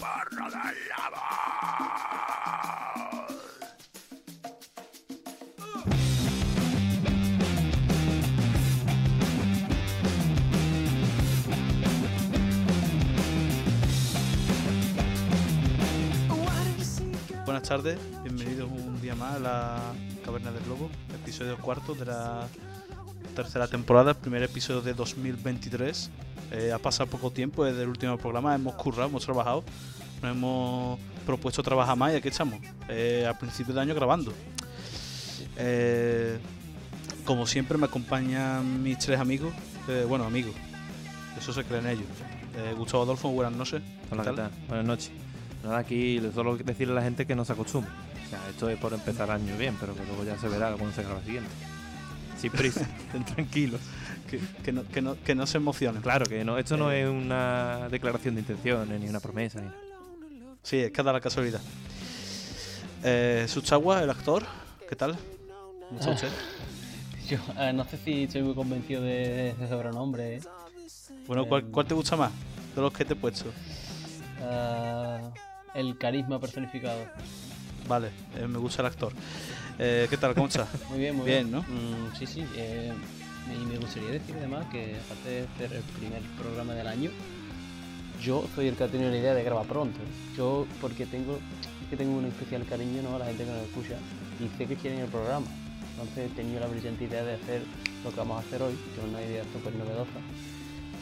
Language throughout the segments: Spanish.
lobo. Buenas tardes, bienvenidos un día más a la Caverna del Lobo, episodio cuarto de la tercera temporada, primer episodio de 2023. Eh, ha pasado poco tiempo desde el último programa, hemos currado, hemos trabajado, nos hemos propuesto trabajar más y aquí estamos, eh, a principio de año grabando. Eh, como siempre me acompañan mis tres amigos, eh, bueno amigos, eso se creen ellos. Eh, Gustavo Adolfo, buenas noches. Hola, ¿qué tal? Buenas noches. Nada, aquí solo decirle a la gente que no se acostumbre. O sea, esto es por empezar el año bien, pero que luego ya se verá cuando se graba el siguiente. Sin prisa, estén tranquilos. Que, que no, que, no, que no se emocionen. Claro que no, esto no es una declaración de intenciones, ni una promesa, ni nada. Sí, es que da la casualidad. Eh, Suchawa, el actor, ¿qué tal? ¿Cómo está usted? Yo eh, no sé si estoy muy convencido de ese sobrenombre. ¿eh? Bueno, ¿cuál, cuál te gusta más de los que te he puesto? Ah, el carisma personificado. Vale, eh, me gusta el actor. Eh, ¿Qué tal? ¿Cómo estás? Muy bien, muy Bien, bien. ¿no? Mm, sí, sí. Y me gustaría decir además que aparte de ser el primer programa del año, yo soy el que ha tenido la idea de grabar pronto. Yo, porque tengo, es que tengo un especial cariño ¿no? a la gente que nos escucha y sé que quieren el programa. Entonces he tenido la brillante idea de hacer lo que vamos a hacer hoy, que es una idea súper novedosa.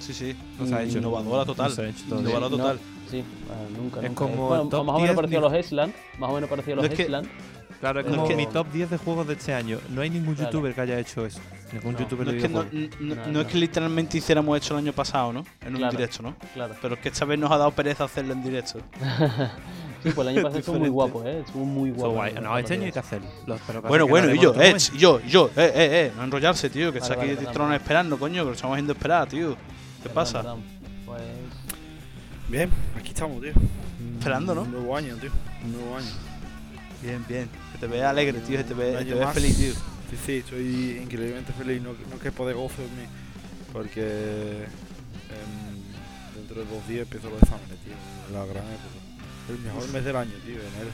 Sí, sí. Nos ha hecho- Innovadora total. nos ha hecho todo. Innovadora No, total. sí, ah, nunca, Es nunca. como Bueno, más o 10 menos parecido a los Island, más o menos parecido a No, los es que- Island. Claro, es que- mi top 10 de juegos de este año. No hay ningún Claro. youtuber que haya hecho eso. Ningún No. youtuber No de es, que no, videojuegos. no- No, no no. es que literalmente hiciéramos hecho el año pasado, ¿no? En un directo, ¿no? Claro. Pero es que esta vez nos ha dado pereza hacerlo en directo. Sí, pues el año pasado estuvo muy guapo, ¿eh? Estuvo muy guapo. guay. No, este año hay que hacerlo. Los- pero pasa Bueno, que bueno, y yo, eh, y yo, y yo, eh, eh, eh, no enrollarse, tío, que Vale, está aquí perdón. esperando, coño, que lo estamos haciendo esperar, tío. ¿Qué Perdón, pasa? perdón. Pues Bien, aquí estamos, tío. Esperando, ¿no? Un nuevo año, tío. Un nuevo año. Bien, bien. Que te vea alegre, tío, que te ve, te ve feliz, tío. Sí, sí, estoy increíblemente feliz. No, no quepo de gozo en mí. Porque em, dentro de dos días empiezo los exámenes, tío. La gran época. El mejor mes del año, tío, enero.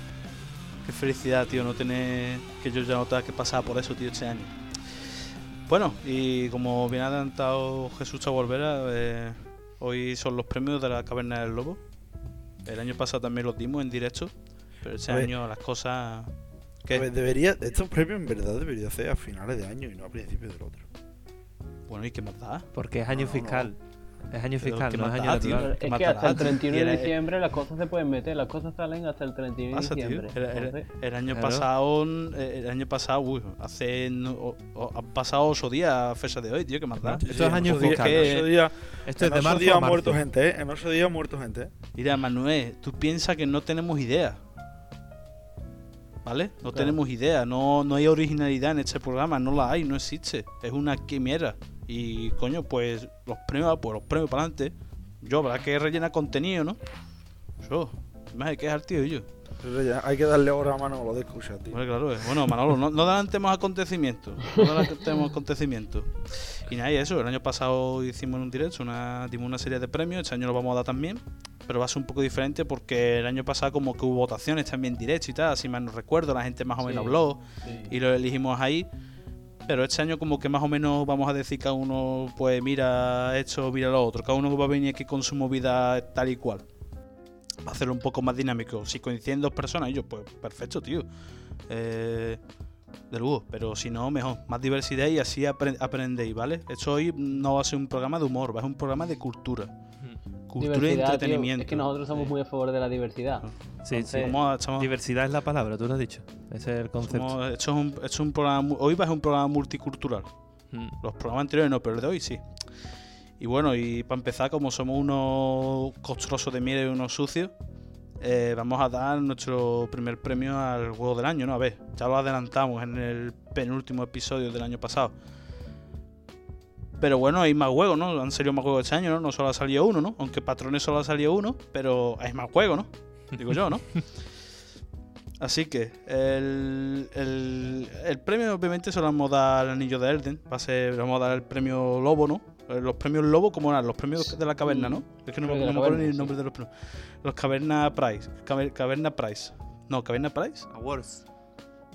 Qué felicidad, tío, no tener que yo ya no tenga que pasar por eso, tío, este año. Bueno, y como bien ha adelantado Jesús Chavolvera, eh, hoy son los premios de la Caverna del Lobo. El año pasado también los dimos en directo, pero este A ver. año las cosas... ¿Qué? ver, debería, estos premios en verdad debería ser a finales de año y no a principios del otro. Bueno, ¿y qué más da? Porque es año No, no. fiscal. Es año fiscal, ¿qué no es año da, tío? natural. ¿Qué es que hasta el 31 Y de diciembre las cosas se pueden meter, las cosas salen hasta el 31 de tío? diciembre. El, el- Entonces, el año Claro. pasado, eh, el año pasado, uy, hace, no- o- o- han pasado ocho días a fecha de hoy, tío, ¿qué más da? Esto es en año fiscal. Ocho días, Esto es en de ocho marzo días ha muerto gente, ¿eh? En ocho días ha muerto gente. Mira, Manuel, tú piensas que no tenemos idea. ¿Vale? No Claro. tenemos idea, no, no hay originalidad en este programa, no la hay, no existe. Es una quimera. Y coño, pues los premios, pues los premios para adelante. Yo, habrá que rellenar contenido, ¿no? Yo, más hay que dejar, tío, yo. Hay que darle hora a Manolo de escuchar, tío. Bueno, claro, eh. bueno, Manolo, no, no adelantemos acontecimientos. No adelantemos acontecimientos. Y nada, y eso, el año pasado hicimos en un directo, una, dimos una serie de premios, este año lo vamos a dar también, pero va a ser un poco diferente porque el año pasado como que hubo votaciones también directo y tal, así más no recuerdo, la gente más o menos Sí. habló sí. y lo elegimos ahí. Pero este año como que más o menos vamos a decir cada uno, pues mira esto, mira lo otro. Cada uno va a venir aquí con su movida tal y cual. Hacerlo un poco más dinámico. Si coinciden dos personas, yo, pues perfecto, tío. Eh, de lujo, pero si no, mejor. Más diversidad y así apre- aprendéis, ¿vale? Esto hoy no va a ser un programa de humor, va a ser un programa de cultura. Cultura y Diversidad, tío, entretenimiento. es que nosotros somos muy a favor de la diversidad. Sí, sí. Entonces, estamos- Diversidad es la palabra, tú lo has dicho. Ese es el concepto. somos- esto, es un, esto es un programa, hoy va a ser un programa multicultural. Mm. Los programas anteriores no, pero el de hoy sí. Y bueno, y para empezar, como somos unos costrosos de miel y unos sucios, eh, vamos a dar nuestro primer premio al juego del año, ¿no? A ver, ya lo adelantamos en el penúltimo episodio del año pasado. Pero bueno, hay más juegos, ¿no? Han salido más juegos este año, ¿no? No solo ha salido uno, ¿no? Aunque Patrones solo ha salido uno, pero hay más juegos, ¿no? Digo yo, ¿no? Así que el, el, el premio obviamente se lo vamos a dar al anillo de Elden. Va a ser, le vamos a dar el premio Lobo, ¿no? Eh, Los premios Lobo, ¿cómo eran? Los premios de la caverna, ¿no? Es que no, me- acuerdo ni el nombre sí. de los premios. Los Caverna Prize. Caver- Caverna Prize. No, Caverna Prize. Awards.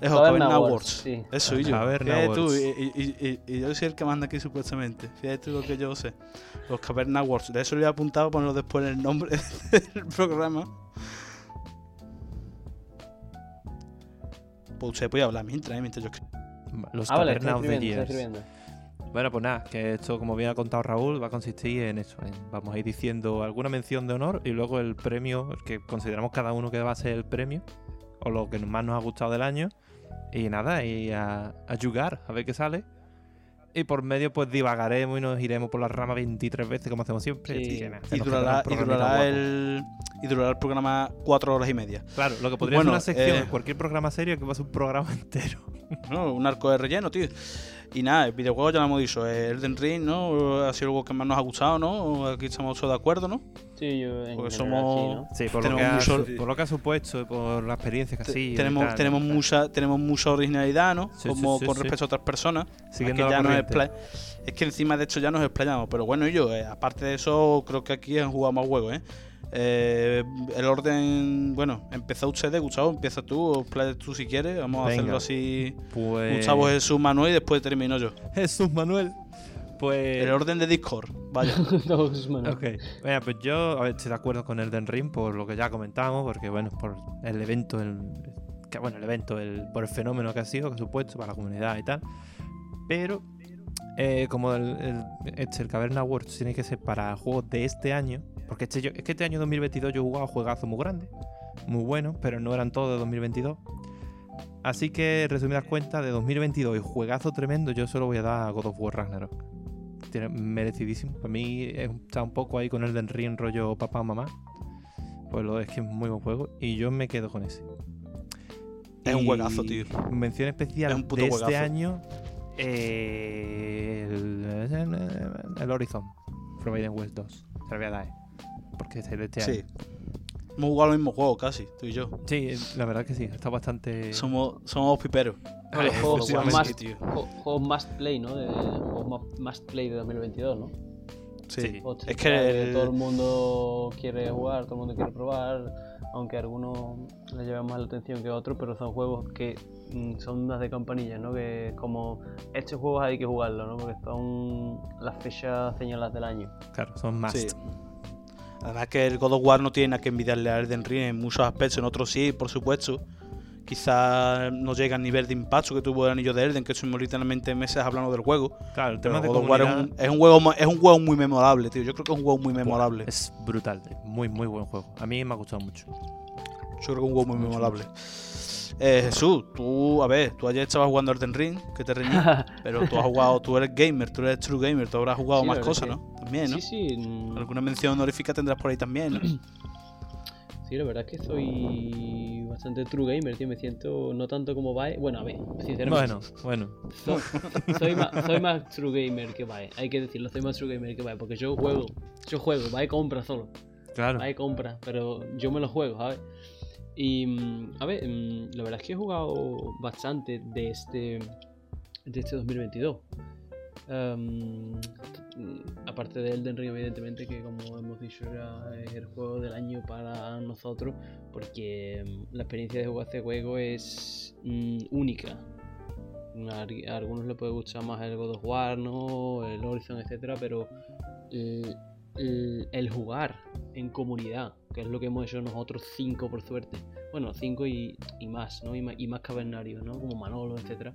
Eso, Caverna Caverna Awards, Awards. sí. Eso y yo. Caverna Fíjate tú, Awards. y, y- y- y yo soy el que manda aquí supuestamente. Fíjate tú lo que yo sé. Los Caverna Awards. De eso lo he apuntado para ponerlo después en el nombre del programa. Pues usted puede hablar mientras, ¿eh? mientras yo. Los Ah, vale, Caverna estoy Bueno, pues nada, que esto, como bien ha contado Raúl, va a consistir en eso. en- vamos a ir diciendo alguna mención de honor y luego el premio, que consideramos cada uno que va a ser el premio, o lo que más nos ha gustado del año. Y nada, y a, a jugar, a ver qué sale. Y por medio, pues divagaremos y nos iremos por la rama 23 veces, como hacemos siempre. Sí. Nada, Y durará, y, el, y durará el programa cuatro horas y media. Claro, lo que podría Bueno, ser una sección eh, cualquier programa serio que va a ser un programa entero. ¿no? Un arco de relleno, tío. Y nada, el videojuego ya lo hemos dicho. eh, Elden Ring, ¿no? Ha sido algo que más nos ha gustado, ¿no? Aquí estamos todos de acuerdo, ¿no? Sí, yo en Porque general somos- sí, ¿no? Sí, por lo, que ha, mucho- por lo que ha supuesto, por la experiencia que ha sido. tenemos tal, tenemos tal. mucha tenemos mucha originalidad, ¿no? Sí, Como sí, sí, con sí. respecto a otras personas. Siguiendo Es que ya Es que encima de hecho ya nos explayamos. Pero bueno, y yo, eh, aparte de eso, creo que aquí han jugado más juegos, ¿eh? Eh, el orden, bueno, empezó ustedes, Gustavo, empieza tú, o tú si quieres, vamos a Venga. hacerlo así. Pues... Gustavo Jesús Manuel y después termino yo. Jesús Manuel. Pues. El orden de Discord, vaya. Ok. Venga, pues yo a ver, estoy de acuerdo con el Den Ring por lo que ya comentamos, porque bueno, por el evento, el, que, bueno, el evento, el, por el fenómeno que ha sido, que supuesto para la comunidad y tal. Pero eh, como el, el, este, el Caverna Awards tiene que ser para juegos de este año, porque este, yo- es que este año 2022 yo he jugado juegazos muy grandes, muy buenos, pero no eran todos de 2022. Así que, resumidas cuentas, de 2022 y juegazo tremendo, yo solo voy a dar a God of War Ragnarok. Tiene merecidísimo. Para mí está un poco ahí con el Den Ring rollo papá mamá. Pues lo es que es muy buen juego y yo me quedo con ese. Es un juegazo, tío. Mención especial Es un puto de este año eh, el, el Horizon Forbidden West 2. Se lo voy a dar, eh, porque es de este Sí. año. Hemos jugado al mismo juego casi, tú y yo. Sí, la verdad que sí, está bastante. Somos, somos piperos. Eh, juegos, más, juegos must play, ¿no? De, juegos más- must play de 2022, ¿no? Sí. Es que el- todo el mundo quiere jugar, todo el mundo quiere probar, aunque a algunos les lleva más la atención que a otros, pero son juegos que mm, son unas de campanillas, ¿no? Que como estos juegos hay que jugarlos, ¿no? Porque son las fechas señaladas del año. Claro, son más. Sí. Además que el God of War no tiene nada que envidiarle a Elden Ring en muchos aspectos, en otros sí, por supuesto. Quizás no llega al nivel de impacto que tuvo el anillo de Elden, que estuvimos literalmente meses hablando del juego. Claro, el Pero tema de God of War es comunidad un, es un juego es un juego muy memorable, tío. Yo creo que es un juego muy memorable. es brutal, muy, muy buen juego. A mí me ha gustado mucho. Yo creo que es un juego muy Mucho, memorable. Eh, Jesús, tú, a ver, tú ayer estabas jugando Elden Ring, que te reñí, pero tú has jugado, tú eres gamer, tú eres true gamer, tú habrás jugado Sí, más cosas, que- ¿no? También, ¿no? Sí, sí. Alguna mención honorífica tendrás por ahí también, ¿no? Sí, la verdad es que soy bastante true gamer, tío. Me siento no tanto como Bae. Bueno, a ver, sinceramente. Bueno, bueno. Soy, soy más, soy más true gamer que Bae. Hay que decirlo, soy más true gamer que Bae. Porque yo juego, yo juego, Bae compra solo. Claro. Bae compra, pero yo me lo juego, ¿sabes? Y, mm, a ver, mm, la verdad es que he jugado bastante de este, de este 2022. Em, aparte de Elden Ring, evidentemente, que como hemos dicho era es el juego del año para nosotros, porque mm, la experiencia de jugar este juego es mm, única. A algunos les puede gustar más el God of War, ¿no? el Horizon, etcétera, pero el- el jugar en comunidad, que es lo que hemos hecho nosotros cinco por suerte. Bueno, cinco y, más, ¿no? Y más, y más cavernarios, ¿no? Como Manolo, etcétera.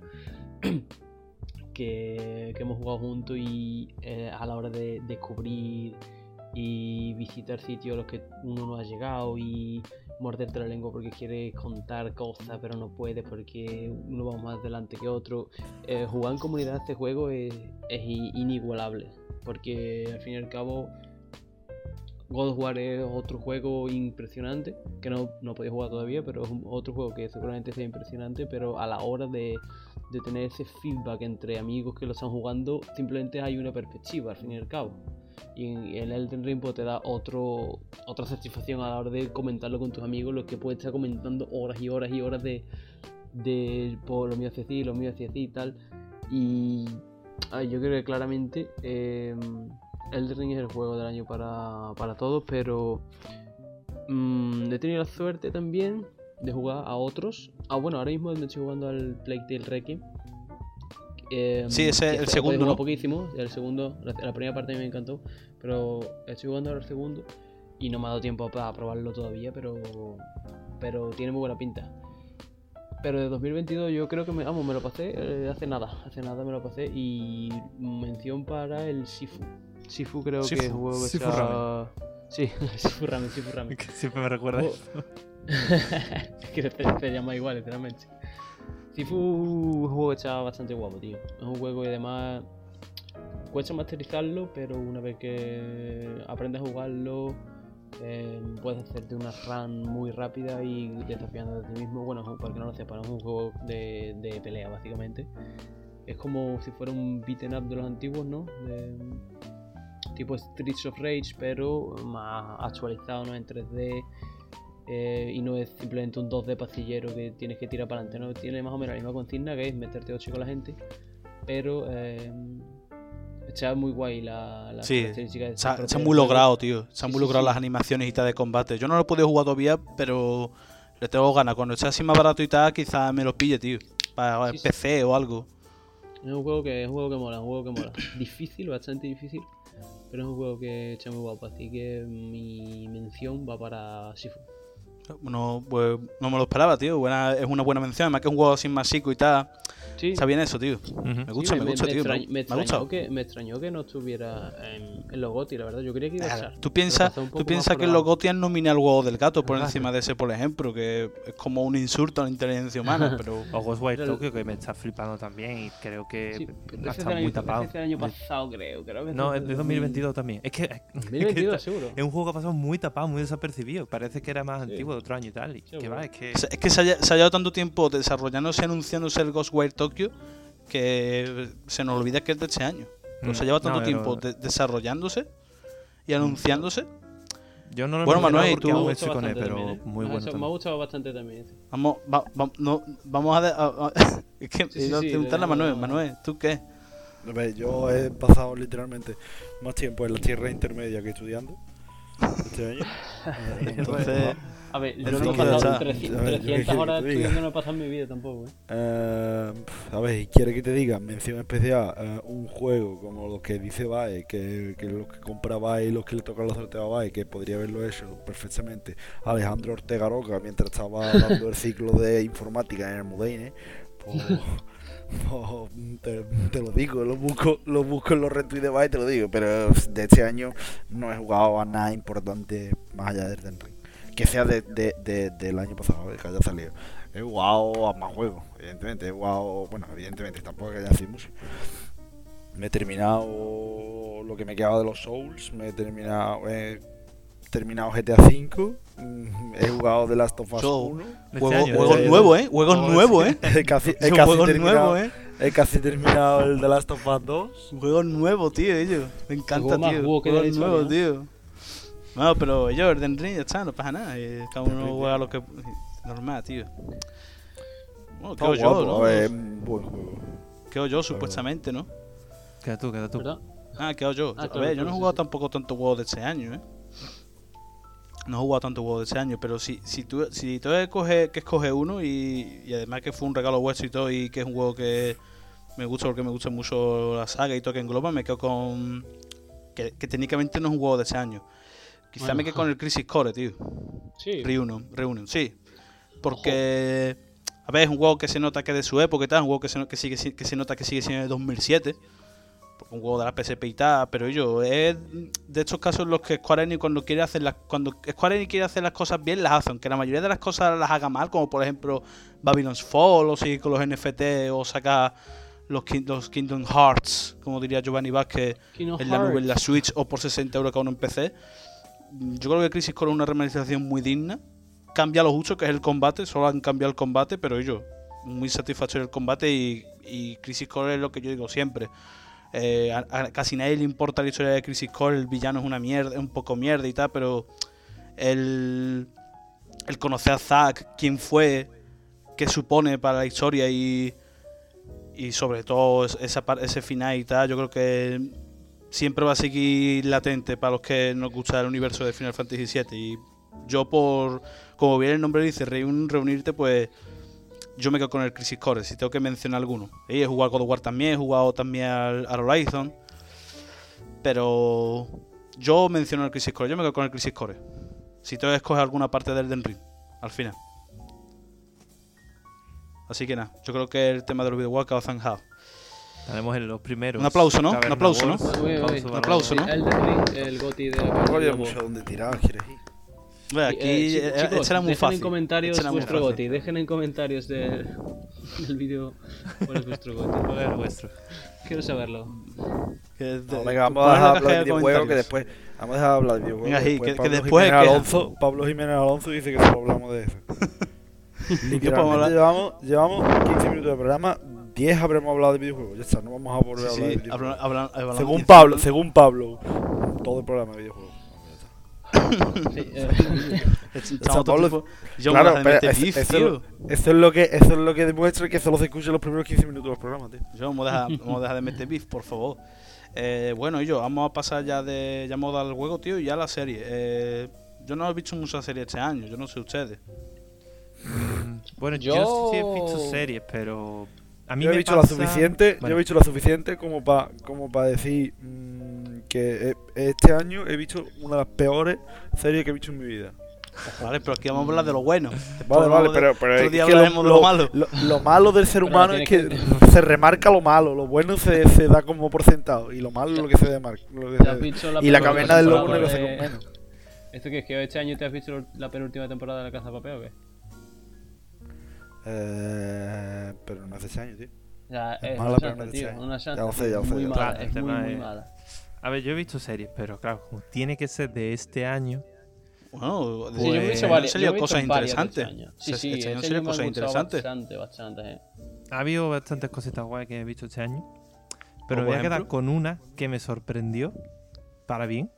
que, hemos jugado juntos y eh, a la hora de descubrir y visitar sitios a los que uno no ha llegado y morderte la lengua porque quieres contar cosas pero no puedes porque uno va más adelante que otro. Eh, jugar en comunidad este juego es, es inigualable porque al fin y al cabo God of War es otro juego impresionante que no, no podía jugar todavía pero es otro juego que seguramente sea impresionante pero a la hora de, de tener ese feedback entre amigos que lo están jugando simplemente hay una perspectiva al fin y al cabo y el Elden Ring pues, te da otro, otra satisfacción a la hora de comentarlo con tus amigos, los que puedes estar comentando horas y horas y horas de, de por lo mío hacia así, lo mío hacia así y tal. Y yo creo que claramente eh, Elden Ring es el juego del año para, para todos, pero mm, he tenido la suerte también de jugar a otros. Ah, bueno, ahora mismo estoy jugando al Plague Tale Requiem. Eh, Sí, ese es el segundo, ¿no? poquísimo, el segundo, la, la primera parte a me encantó, pero estoy jugando ahora el segundo y no me ha dado tiempo para probarlo todavía, pero pero tiene muy buena pinta. Pero de 2022 yo creo que me, vamos, me lo pasé eh, hace nada, hace nada me lo pasé y mención para el Sifu. Sifu creo que es un juego que Sifu. Sí, Sifu Ramen, Sifu Ramen. Que siempre me recuerda. Oh. es que se, se llama igual, literalmente. Sifu es un juego que está bastante guapo, tío. Es un juego que además cuesta masterizarlo, pero una vez que aprendes a jugarlo, eh, puedes hacerte una run muy rápida y desafiando a ti mismo. Bueno, para que no lo sepan, es un juego de, de pelea, básicamente. Es como si fuera un beaten up de los antiguos, ¿no? De- tipo Streets of Rage, pero más actualizado, ¿no? En 3D. eh, y no es simplemente un 2D pastillero que tienes que tirar para adelante, ¿no? Tiene más o menos la misma consigna que es meterte 8 con la gente, pero eh, está muy guay la, la Sí, característica de Se ha, propio se ha del muy logrado, tío. Se han muy sí, logrado sí. las animaciones y tal de combate. Yo no lo he podido jugar todavía, pero le tengo ganas. Cuando esté así más barato y tal, quizás me lo pille, tío. Para. PC o algo. Es un juego que es un juego que mola, un juego que mola. difícil, bastante difícil, pero es un juego que está muy guapo, así que mi mención va para Sifu. No, pues, no me lo esperaba, tío. Buena, es una buena mención. Además que es un juego así masico y tal. Sí, Está bien eso, tío. Me gusta, Sí, me, gusta, tío. Me, extrañó que, me extrañó que no estuviera en, en los GOTY, la verdad. Yo creía que iba a estar. Tú piensas tú piensas que la- los GOTY han nominado el huevo del gato por Ah, encima de ese, por ejemplo, que es como un insulto a la inteligencia humana, pero O Ghostwire Tokyo, que me está flipando también y creo que Sí, ha estado muy año, tapado. es del año pasado, creo. creo que No, es de 2022 también. Es que, es que 2022, está- seguro. es un juego que ha pasado muy tapado, muy desapercibido. Parece que era más Sí. antiguo de otro año y tal. Y que Seguro. va, es que. es que se, haya- se ha llevado tanto tiempo desarrollándose, anunciándose el Ghostwire Tokyo, que se nos olvida que es de este año. Pero se Mm, llevado tanto no, tiempo de- desarrollándose y anunciándose. Yo no lo he Bueno, Manuel, tú- Me gustado con él, bastante pero también, ¿eh? muy bueno. Me ha gustado bastante también. Vamos, va- va- no, vamos a, de- a- a- es que Sí, sí, sí, preguntarle a Manuel, no. Manuel, ¿tú qué? Yo he pasado literalmente más tiempo en la tierra intermedia que estudiando este año. Eh, Entonces, A ver, yo no he pasado está. 300, A ver, yo qué 300 quiero horas estudiando, no he pasado en mi vida tampoco. ¿eh? Eh, a ver, quiere que te diga, mención especial, eh, un juego como los que dice Bae, que, que los que compra Bae y los que le tocan los sorteos a Bae, que podría haberlo hecho perfectamente Alejandro Ortega Roca mientras estaba dando el ciclo de informática en el Mudeine, pues, pues, te, te lo digo, lo busco, lo busco en los retweets de Bae te lo digo, pero de este año no he jugado a nada importante más allá del Ring. Que sea de, de- de- del año pasado, que haya salido. He jugado a más juegos, evidentemente. He jugado, bueno, evidentemente, tampoco que haya sido mucho. Me he terminado lo que me quedaba de los Souls. Me he terminado, he terminado GTA V. mm, He jugado The Last of Us Yo- 1. De este Juego, juegos eh, nuevos, ¿eh? Juegos nuevos, ¿eh? He casi, he Son casi juegos terminado, nuevos, ¿eh? he casi terminado el The Last of Us 2. Juegos nuevos, tío, ellos. Me encanta, juego más tío. juego ¿no? tío. No, pero ellos, Elden Ring, ya está, no pasa nada. eh, Cada uno Elden Ring. juega lo que. Normal, tío. Bueno, quedo yo, guapo, ¿no? a ver, un buen juego. Quedo yo, supuestamente, ¿no? Queda tú, queda tú. ¿Verdad? Ah, quedo yo. Ah, a claro, ver, yo no he jugado sí. tampoco tanto juegos de este año, ¿eh? No he jugado tanto juegos de este año, pero si, si tú, si tú escoges, que escoges uno y, y además que fue un regalo vuestro y todo y que es un juego que me gusta porque me gusta mucho la saga y todo que engloba, me quedo con... Que, que técnicamente no es un juego de este año. Quizá Bueno. me quedo con el Crisis Core, tío. Sí. Reunion, Reunion, sí. Porque, a ver, es un juego que se nota que es de su época y tal, un juego que se, que sigue, si- que se nota que sigue siendo de 2007. porque Un juego de la PSP y tal, pero yo, es de estos casos en los que Square Enix cuando quiere hacer las, cuando Square Enix quiere hacer las cosas bien, las hace, aunque la mayoría de las cosas las haga mal, como por ejemplo Babylon's Fall, o seguir con los NFT, o sacar los, los Kingdom Hearts, como diría Giovanni Vázquez, Kingdom en la nube, en la. Switch o por 60 euros cada uno en PC. Yo creo que Crisis Core es una remasterización muy digna. Cambia lo justo, que es el combate, solo han cambiado el combate, pero yo, muy satisfactorio el combate y, Crisis Core es lo que yo digo siempre. Eh, casi nadie le importa la historia de Crisis Core, el villano es una mierda, es un poco mierda y tal, pero el, el conocer a Zack, quién fue, qué supone para la historia y, y sobre todo es- esa ese final y tal, yo creo que siempre va a seguir latente para los que nos gusta el universo de Final Fantasy VII. Y yo, por como bien el nombre dice, reun- reunirte, pues yo me quedo con el Crisis Core, si tengo que mencionar alguno. Y he jugado God of War también, he jugado también al, Horizon, pero yo menciono el Crisis Core, yo me quedo con el Crisis Core. Si tengo que escoger alguna parte del Den Ring, al final. Así que nada, yo creo que el tema de los videojuegos ha zanjado. Tenemos en los primeros. Un aplauso, ¿no? Un aplauso, ¿no? Uy, uy, uy. Un aplauso, ¿no? El de el GOTI de la No había mucho donde tirar, quieres ir. Bueno, Y, aquí eh, eh, chicos, este era muy dejen fácil. en comentarios este muy vuestro. GOTI. Dejen en comentarios del, del vídeo cuál es vuestro GOTI. ¿Cuál es el vuestro? Quiero saberlo. Que de- No, venga, vamos a dejar hablar de videojuegos que después. Vamos a dejar hablar de videojuegos. Venga, que- que Pablo después Jiménez queja. Alonso, Pablo Jiménez Alonso dice que solo hablamos de eso. Literalmente hablar? llevamos, llevamos 15 minutos de programa, 10 habremos hablado de videojuegos. Ya está, no vamos a volver a Sí, hablar de videojuegos. hablan- hablan- hablamos según de- Pablo, según Pablo, todo el programa de videojuegos. Sí, eh, Pablo- Claro, pero beef, eso tío. Eso es lo que eso es lo que demuestra que solo se escuchan los primeros 15 minutos del programa, tío. Yo vamos a dejar, vamos a dejar de meter beef, por favor. Eh, bueno, y yo, vamos a pasar ya de. Ya dado el juego, tío, y ya la serie. Eh, yo no he visto muchas series este año, yo no sé ustedes. Mm, Bueno, yo, Yo- sí he visto series, pero. A mí Yo he me visto la pasa- suficiente, yo he visto la suficiente como para como para decir mm, que eh, este año he visto una de las peores series que he visto en mi vida. Vale, pero aquí vamos a hablar de lo bueno. Vale, vale, de- pero, pero otro es que lo, de lo malo. lo- lo malo del ser humano es que se remarca lo malo, lo bueno se, se da como por sentado y lo malo es lo que se demarca. lo que ¿te se- has visto la y la caverna del lobo negro se de- come menos. ¿Esto qué es? ¿Que este año te has visto la penúltima temporada de La Casa de Papel o qué? Eh, pero no hace ese año, tío. Sea, Es es mala, una pero no tío. sé. Una. Ya lo sé, ya lo sé, Muy ya mala, sé. es muy, Tema muy es- mala. A ver, yo he visto series, pero claro, como tiene que ser de este año. Bueno, Sí, yo he Pues- visto han varias. salido cosas de interesantes. este año. Sí, sí, este año han este salido año cosas interesantes. Bastante, bastante. eh. Ha habido bastantes cositas guay que he visto este año. Pero ¿Por me voy a quedar con una que me sorprendió para bien.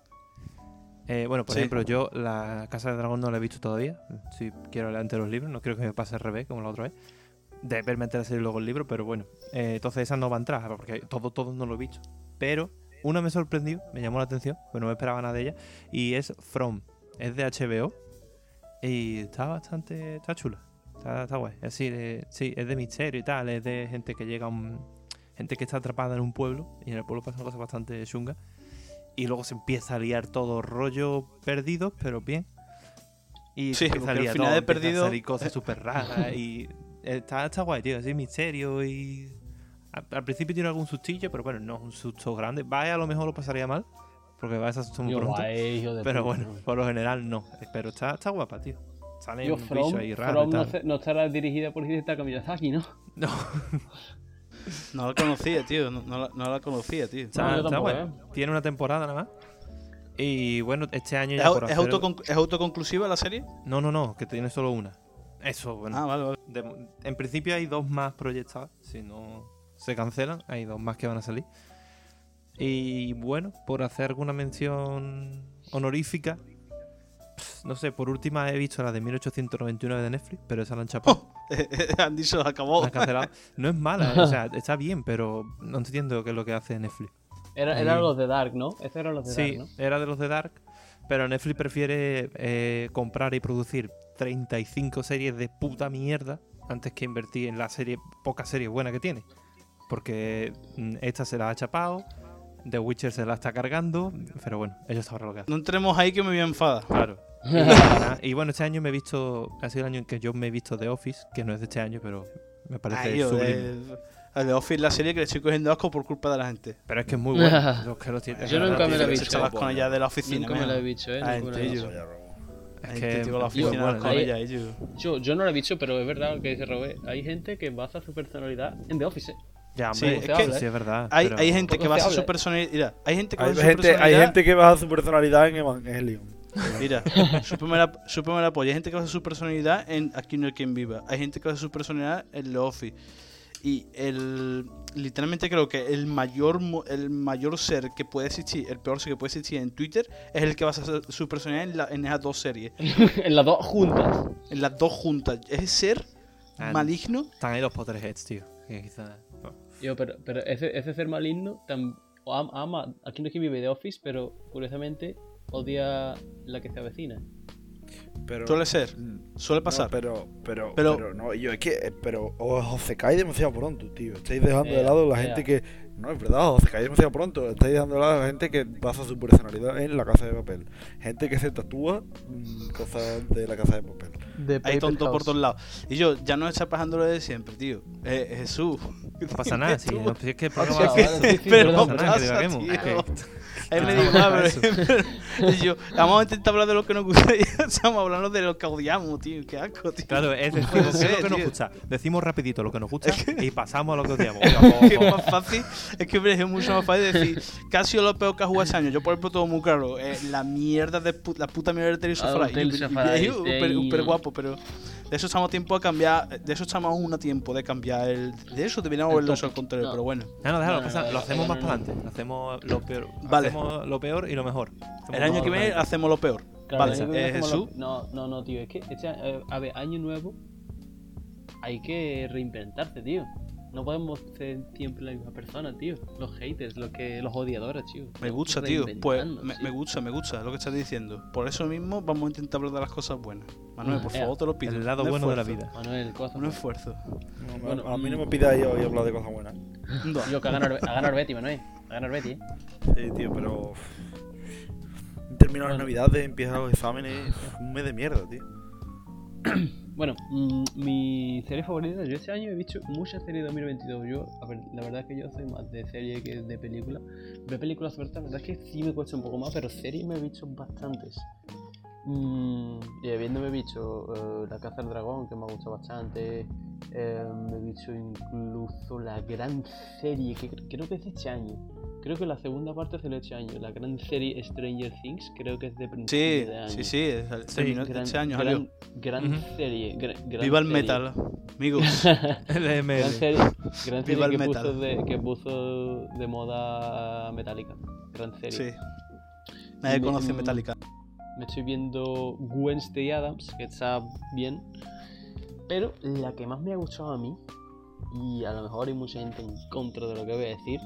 Eh, bueno, por Sí. ejemplo, yo la Casa del Dragón no la he visto todavía. Si quiero leer antes los libros, no creo que me pase al revés como la otra vez. De verme antes serie luego el libro, pero bueno. Eh, entonces esa no va a entrar, porque todo, todo no lo he visto. Pero una me sorprendió, me llamó la atención, pues no me esperaba nada de ella. Y es From. Es de HBO. Y está bastante. Está chula. Está, está guay. Es decir, eh, sí, es de misterio y tal. Es de gente que llega a un. Gente que está atrapada en un pueblo. Y en el pueblo pasan cosas bastante chungas. Y luego se empieza a liar todo rollo perdidos, pero bien. Y Sí, empieza a al liar final todo, de empiezan a Perdido- salir cosas súper raras. y está, está guay, tío. Así misterio y. Al, al principio tiene algún sustillo, pero bueno, no es un susto grande. Vaya, a lo mejor lo pasaría mal. Porque va a asustar muy Yo, pronto. guay, Pero puta. bueno, por lo general no. Pero está, está guapa, tío. Sale Yo, un From, bicho ahí raro From y no, tal. se- no estará dirigida por Hidetaka Miyazaki, ¿no? No, No la conocía, tío. No, no la, no la conocía, tío. está, tampoco, guay. ¿eh? Tiene una temporada nada más. Y bueno, este año ¿Es, ya au- por es hacer- autoconc- ¿Es autoconclusiva la serie? No, no, no, que tiene solo una. Eso, bueno. Ah, vale, vale. De- en principio hay dos más proyectadas. Si no se cancelan, hay dos más que van a salir. Y bueno, por hacer alguna mención honorífica, no sé, por última he visto la de 1899 de Netflix, pero esa la han chapado. Han dicho, acabó. la han cancelado. No es mala, eh, o sea, está bien, pero no entiendo qué es lo que hace Netflix. Era, era los de Dark, ¿no? Estos eran los de Sí, Dark, era de los de Dark, pero Netflix prefiere eh, comprar y producir 35 series de puta mierda antes que invertir en la serie, pocas series buenas que tiene. Porque mm, esta se la ha chapado, The Witcher se la está cargando, pero bueno, ellos sabrán lo que hacen. No entremos ahí que me voy a enfadar. Claro. Y, bueno, este año me he visto, ha sido el año en que yo me he visto The Office, que no es de este año, pero me parece Ay, yo, sublime. eh, a The Office la serie que le estoy cogiendo asco por culpa de la gente. Pero es que es muy bueno. los que lo tienen- Yo nunca me la he Se visto. echabas con ella de la oficina. Nunca me la he visto, ¿eh? Ah, Nunca me la he en visto. serio. Es que la oficina buena, con ella, ellos. Yo, yo no la he visto, pero es verdad lo que dice Robert. Hay gente que basa su personalidad en The Office. ¿eh? Ya, Sí, hombre, es sí, que sí, es verdad. Hay, pero- hay gente que basa su personalidad. Mira, hay gente que Hay basa su gente, hay personalidad. gente que baja su personalidad en Evangelion. Mira, su primera polla. Hay gente que basa su personalidad en Aquí no hay quien viva. Hay gente que basa su personalidad en The Office. Y el literalmente creo que el mayor mo- el mayor ser que puede existir, el peor ser que puede existir en Twitter es el que basa su- su personalidad en, la- en esas dos series. en las dos juntas. En las dos juntas. Ese ser Ah, maligno. Están ahí los Potterheads, tío. Que quizá- Yo, pero, pero ese, ese ser maligno tam- ama, aquí no es que vive de Office, pero curiosamente odia la que se avecina. Pero, Suele ser, Mm, suele no, pasar. pero, pero, Pero- pero, no, yo es que, eh, pero os, os secáis demasiado pronto, tío. Estáis dejando de Ea, lado la ea. gente que. No, es verdad, os secáis demasiado pronto. Estáis de lado la gente que basa su personalidad en la casa de papel. Gente que se tatúa mm, cosas de la casa de papel. De Hay tontos por todos lados. Y yo, ya no está pasando lo de siempre, tío. Eh, Jesús. No pasa nada, sí. no, si es que Ah, vale, sí, sí, Pero no pasa nada que Es Él me Ah, dijo, ah, pero, y yo, vamos a intentar hablar de lo que nos gusta y estamos hablando de lo que odiamos, tío. Qué asco, tío. Claro, es No decir, puede ¿qué es ser, lo que nos gusta? Decimos rapidito lo que nos gusta y pasamos a lo que odiamos. que es más fácil, es que hombre, es mucho más fácil decir sido lo peor que ha jugado ese año. Yo, por ejemplo, todo muy claro. eh, la mierda de pu- la puta mierda de Tales of Ah, Arise. Tales Y- of y- y- Arise, súper- ahí. súper guapo, pero de eso estamos a tiempo de cambiar. De eso estamos aún a tiempo de cambiar el. De eso deberíamos El verlo eso al contrario, No. pero bueno. No, no, déjalo, No, no, lo hacemos no, más no, para no. adelante. Hacemos lo peor. Vale. Hacemos lo peor y lo mejor. Hacemos El año que viene adelante. hacemos lo peor. Claro, vale, eh, lo- Jesús. No, no, no, tío. Es que, este, eh, a ver, año nuevo hay que reinventarse, tío. No podemos ser siempre la misma persona, tío. Los haters, los que los odiadores, tío. Me gusta, tío. Pues me, gusta, me gusta lo que estás diciendo. Por eso mismo vamos a intentar hablar de las cosas buenas. Manuel, por Ea. favor, te lo pido. El lado Un bueno de la vida. Manuel, cosa. Un esfuerzo. No, Bueno, a mí no me pidáis hoy hablar de cosas buenas. No. Yo que a ganar, a ganar Betty, Manuel. A ganar Betty, eh. Sí, tío, pero. Termino las Bueno. navidades, empiezan los exámenes. Un mes de mierda, tío. Bueno, mm, mi serie favorita, yo este año he visto muchas series de 2022. Yo, la verdad es que yo soy más de serie que de película. De películas la verdad es que sí me cuesta un poco más, pero series me he visto bastantes. Mm, y habiéndome visto eh, La Caza del Dragón, que me ha gustado bastante. eh, me he visto incluso la gran serie, que cre- creo que es este año. Creo que la segunda parte es de este año. La gran serie Stranger Things, creo que es de Sí, principio de año. sí, sí. es- terminó Gran, este año, gran, gran serie. gra- gran Viva el serie. metal, amigos. El Gran serie, gran serie Viva el que, metal. puso de, que puso de moda Metallica. Gran serie. Sí. Nadie Me- conoce mm, Metallica. Me estoy viendo Wednesday Adams, que está bien. Pero la que más me ha gustado a mí, y a lo mejor hay mucha gente en contra de lo que voy a decir,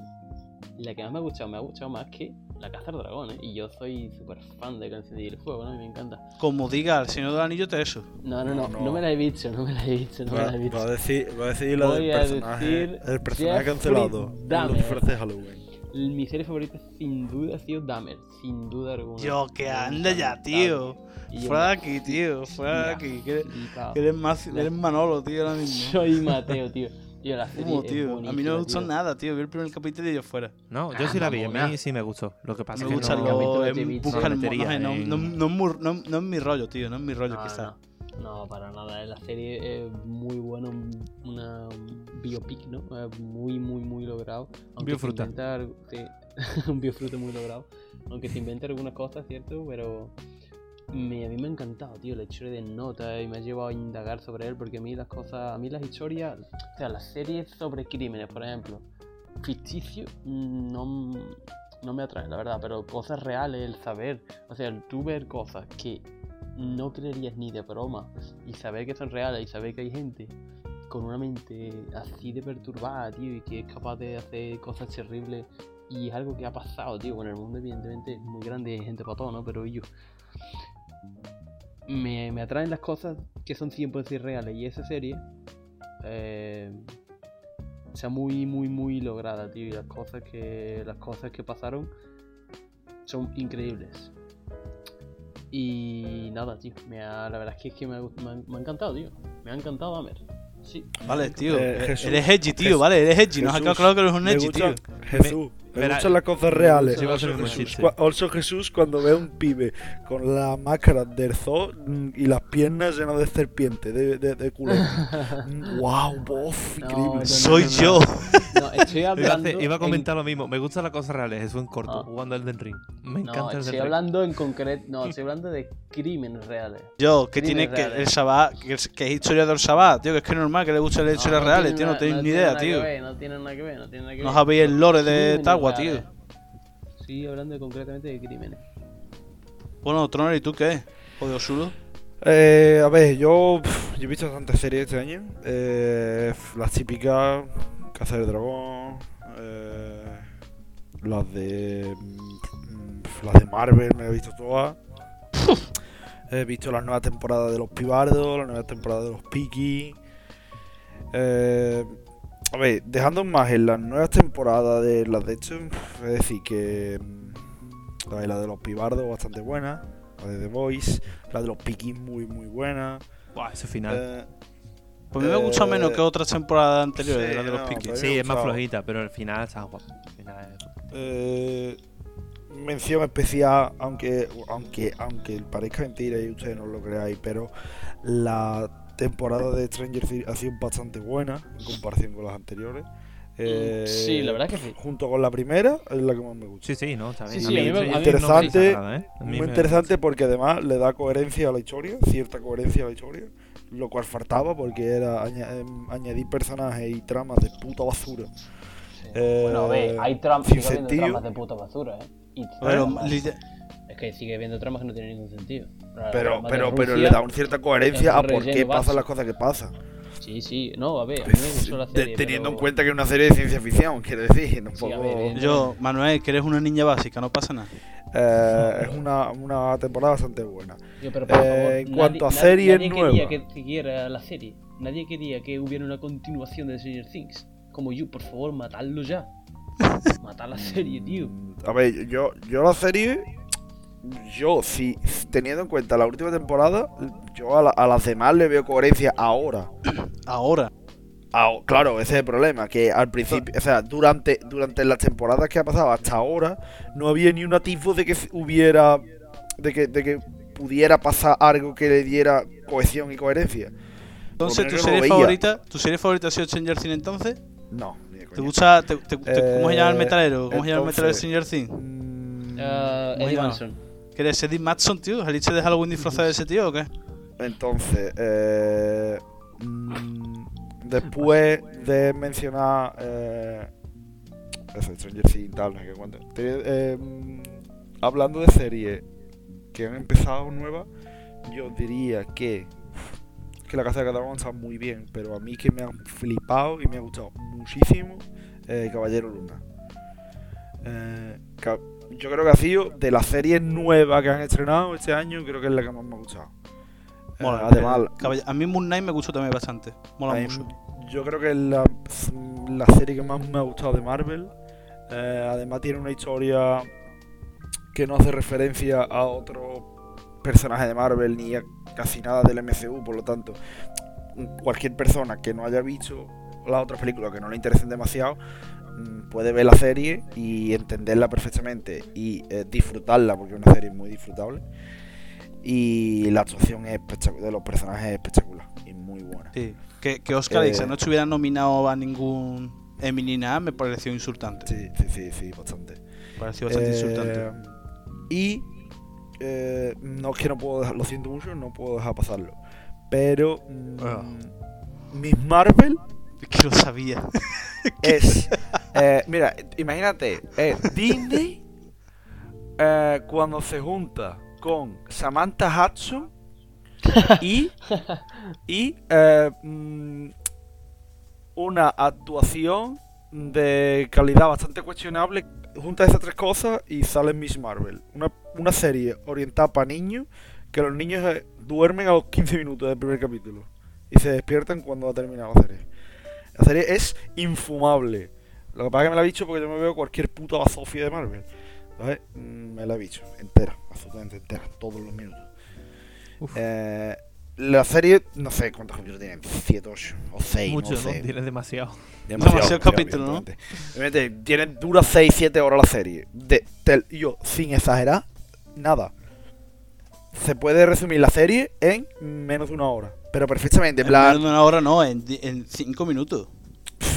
la que más me ha gustado, me ha gustado más que La Caza del Dragón, ¿eh? Y yo soy súper fan de Canción el Fuego, ¿no? Y me encanta. Como diga el Señor del Anillo, te eso. No, no, no, no, No. me la he visto, no me la he visto, no me la he visto. va a decir, va a decir la Voy del a personaje. decir el personaje Jeffrey cancelado. Los Dahmer. disfraces de Halloween. Mi serie favorita sin duda ha sido Dahmer, sin duda alguna. Yo, que anda ya, tío. Fuera de aquí, tío. Fuera de aquí. Que eres, flipado. que eres, más, eres Manolo, tío, ahora mismo. Soy Mateo, tío. Tío, la serie ¿Cómo, es tío? A mí no me gustó tío. nada, tío. Vi el primer capítulo y yo fuera. No, yo sí la vi. A mí sí me gustó. Lo que pasa Me es que gusta no... lo. capítulo es de TV, busca el no, sé, no, en- no, no es muy- no- no es mi rollo, tío. No es mi rollo, No, quizás. no, no, para nada. La serie es muy buena, un- una un biopic, ¿no? Muy, muy, muy logrado. Aunque biofruta. Se inventa, un biofruta muy logrado. Aunque se inventa algunas cosas, ¿cierto? Pero a mí me ha encantado, tío, la historia de Nota y me ha llevado a indagar sobre él porque a mí las cosas, a mí las historias, o sea, las series sobre crímenes, por ejemplo, ficticio, no, no me atrae, la verdad, pero cosas reales, el saber, o sea, el tú ver cosas que no creerías ni de broma y saber que son reales y saber que hay gente con una mente así de perturbada, tío, y que es capaz de hacer cosas terribles y es algo que ha pasado, tío, con el mundo evidentemente es muy grande hay gente para todo, ¿no? Pero yo me, me atraen las cosas que son 100% reales y esa serie eh, sea muy muy muy lograda, tío, y las cosas que las cosas que pasaron son increíbles. Y nada, tío, me ha- la verdad es que, es que me, ha, me ha- me ha encantado, tío. Me ha encantado Dahmer. Sí. Vale, tío. Eh, Jesús- eres edgy, tío, Jesús- vale, eres edgy. Nos ha quedado claro que eres un edgy, tío. Jesús, me, verá, gustan las cosas reales. Sí, buen Jesús, Jesús cuando ve a un pibe con la máscara del zoo mm, y las piernas llenas de serpiente, de, de, de. Mm, wow, bof, No, increíble. no, no, Soy no, no. yo. No, estoy Iba a, hablando. hacer- iba a en- comentar lo mismo. Me gustan las cosas reales. Eso en corto. Ah. Jugando al Den Ring. Me No, encanta el estoy Den Ring. hablando en concreto. No, estoy hablando de crímenes reales. Yo, que tiene que el Shabbat, que es, que es historia del Shabbat, tío, que es que es normal que le gusten las historias reales, tío, no tenéis ni idea, tío. no tiene nada que ver, no tiene nada que No ver. sabéis el lore de Crímenes Tío. Sí, hablando concretamente de crímenes. Bueno, Troner, ¿y tú qué? Joder, Sulo. Eh, a ver, yo, yo he visto bastantes series este año. Eh, las típicas, Casa del Dragón, eh, las de mm, las de Marvel me he visto todas. he visto las nuevas temporadas de los Pibardos, las nuevas temporadas de los Piki. Eh, a ver, dejando más en las nuevas temporadas de las de hecho, es decir que mm, la de, la de los Pibardos bastante buena, la de The Voice, la de los Piki muy muy buena. Buah, ese final. Eh, Pues a mí me gusta Eh, menos que otras temporadas anteriores, sí, la de los no, sí, es más flojita, pero al final está guapo. Al final es- Eh, mención especial, aunque, aunque, aunque parezca mentira y ustedes no lo creáis, pero la temporada de Stranger Things ha sido bastante buena en comparación con las anteriores. Eh, Sí, la verdad que sí. Junto con la primera, es la que más me gusta. Sí, sí, no, está bien. Sí, sí, a mí me- a mí me Interesante, nada, ¿eh? A mí Muy interesante porque además le da coherencia a la historia, cierta coherencia a la historia, lo cual faltaba porque era em, añadir personajes y tramas de puta basura. Sí. Eh, bueno, a ver, hay tram sin tramas de puta basura, ¿eh? Y es que sigue habiendo tramas que no tienen ningún sentido. Pero, pero, pero le da una cierta coherencia a por qué pasan las cosas que pasan. Sí, sí, no, a ver, a mí me gustó la serie. teniendo en cuenta que es una serie de ciencia ficción, quiero decir, un Sí, a poco- ver, bien. yo, Manuel, que eres una niña básica, no pasa nada. eh, es una, una temporada bastante buena. Yo, pero por Eh, favor, en nadie- cuanto a nadie- series nadie nuevas. quería que siguiera la serie. Nadie quería que hubiera una continuación de Stranger Things. Como yo, por favor, matadlo ya. Matar la serie, tío. A ver, yo, yo la serie, yo, si teniendo en cuenta la última temporada, yo a, la- a las demás le veo coherencia ahora. Ahora. Ah, claro, ese es el problema, que al principio, o sea, durante, durante las temporadas que ha pasado hasta ahora, no había ni un atisbo de que hubiera, de que, de que pudiera pasar algo que le diera cohesión y coherencia. Entonces, ¿tu serie favorita, tu serie favorita ha sido Stranger Things entonces? No, ni de ¿Te gusta, te- te- te- ¿cómo se llama el Eh, metalero? ¿Cómo se llama el metalero de Stranger Things? Mm, Ah, ¿cómo se Eddie? Manson. ¿Que eres Eddie Matson, tío? ¿El de Halloween disfrazado de ese tío o qué? Entonces, eh, mm, después de mencionar eh, eso, Stranger Things y tal, cuánto, te- eh, mm, hablando de series que han empezado nuevas, yo diría que que la casa de Catalán está muy bien, pero a mí que me han flipado y me ha gustado muchísimo eh, Caballero Luna. Eh, yo creo que ha sido de las series nuevas que han estrenado este año, creo que es la que más me ha gustado. Eh, Mola, además, el caball- a mí Moon Knight me gustó también bastante. Mola mí- mucho. yo creo que es la, la serie que más me ha gustado de Marvel. Eh, además tiene una historia que no hace referencia a otro personaje de Marvel ni a casi nada del MCU, por lo tanto, cualquier persona que no haya visto las otras películas que no le interesen demasiado mm, puede ver la serie y entenderla perfectamente y eh, disfrutarla porque es una serie muy disfrutable y la actuación es de los personajes es espectacular y muy buena. Sí. Que, que Oscar Eh, Isaac no estuviera nominado a ningún Emmy ni nada me pareció insultante. Sí, sí, sí, sí, bastante. Me pareció bastante Eh, insultante. Y eh, no es que no puedo dejar, lo siento mucho, no puedo dejar pasarlo. Pero mm, Ah. Miss Marvel Es que lo sabía. es. eh, mira, imagínate, es Disney eh, cuando se junta con Samantha Hudson y, y eh, mm, una actuación de calidad bastante cuestionable. Junta esas tres cosas y sale Miss Marvel. Una, una serie orientada para niños que los niños eh, duermen a los 15 minutos del primer capítulo y se despiertan cuando va a terminar la serie. La serie es infumable. Lo que pasa es que me la he dicho porque yo me veo cualquier puta basofia de Marvel. ¿Sabes? Mm, Me la he dicho entera, absolutamente entera, todos los minutos. Eh, la serie, no sé cuántos capítulos tienen, 7, 8 o 6, Mucho, no ¿no? sé. Tienes demasiado. Demasiado capítulo, ¿no? evidentemente. Evidentemente, tiene, dura 6, 7 horas la serie. De, yo, sin exagerar, nada. Se puede resumir la serie en menos de una hora. Pero perfectamente, en En plan, menos de una hora no, en, di- en cinco minutos.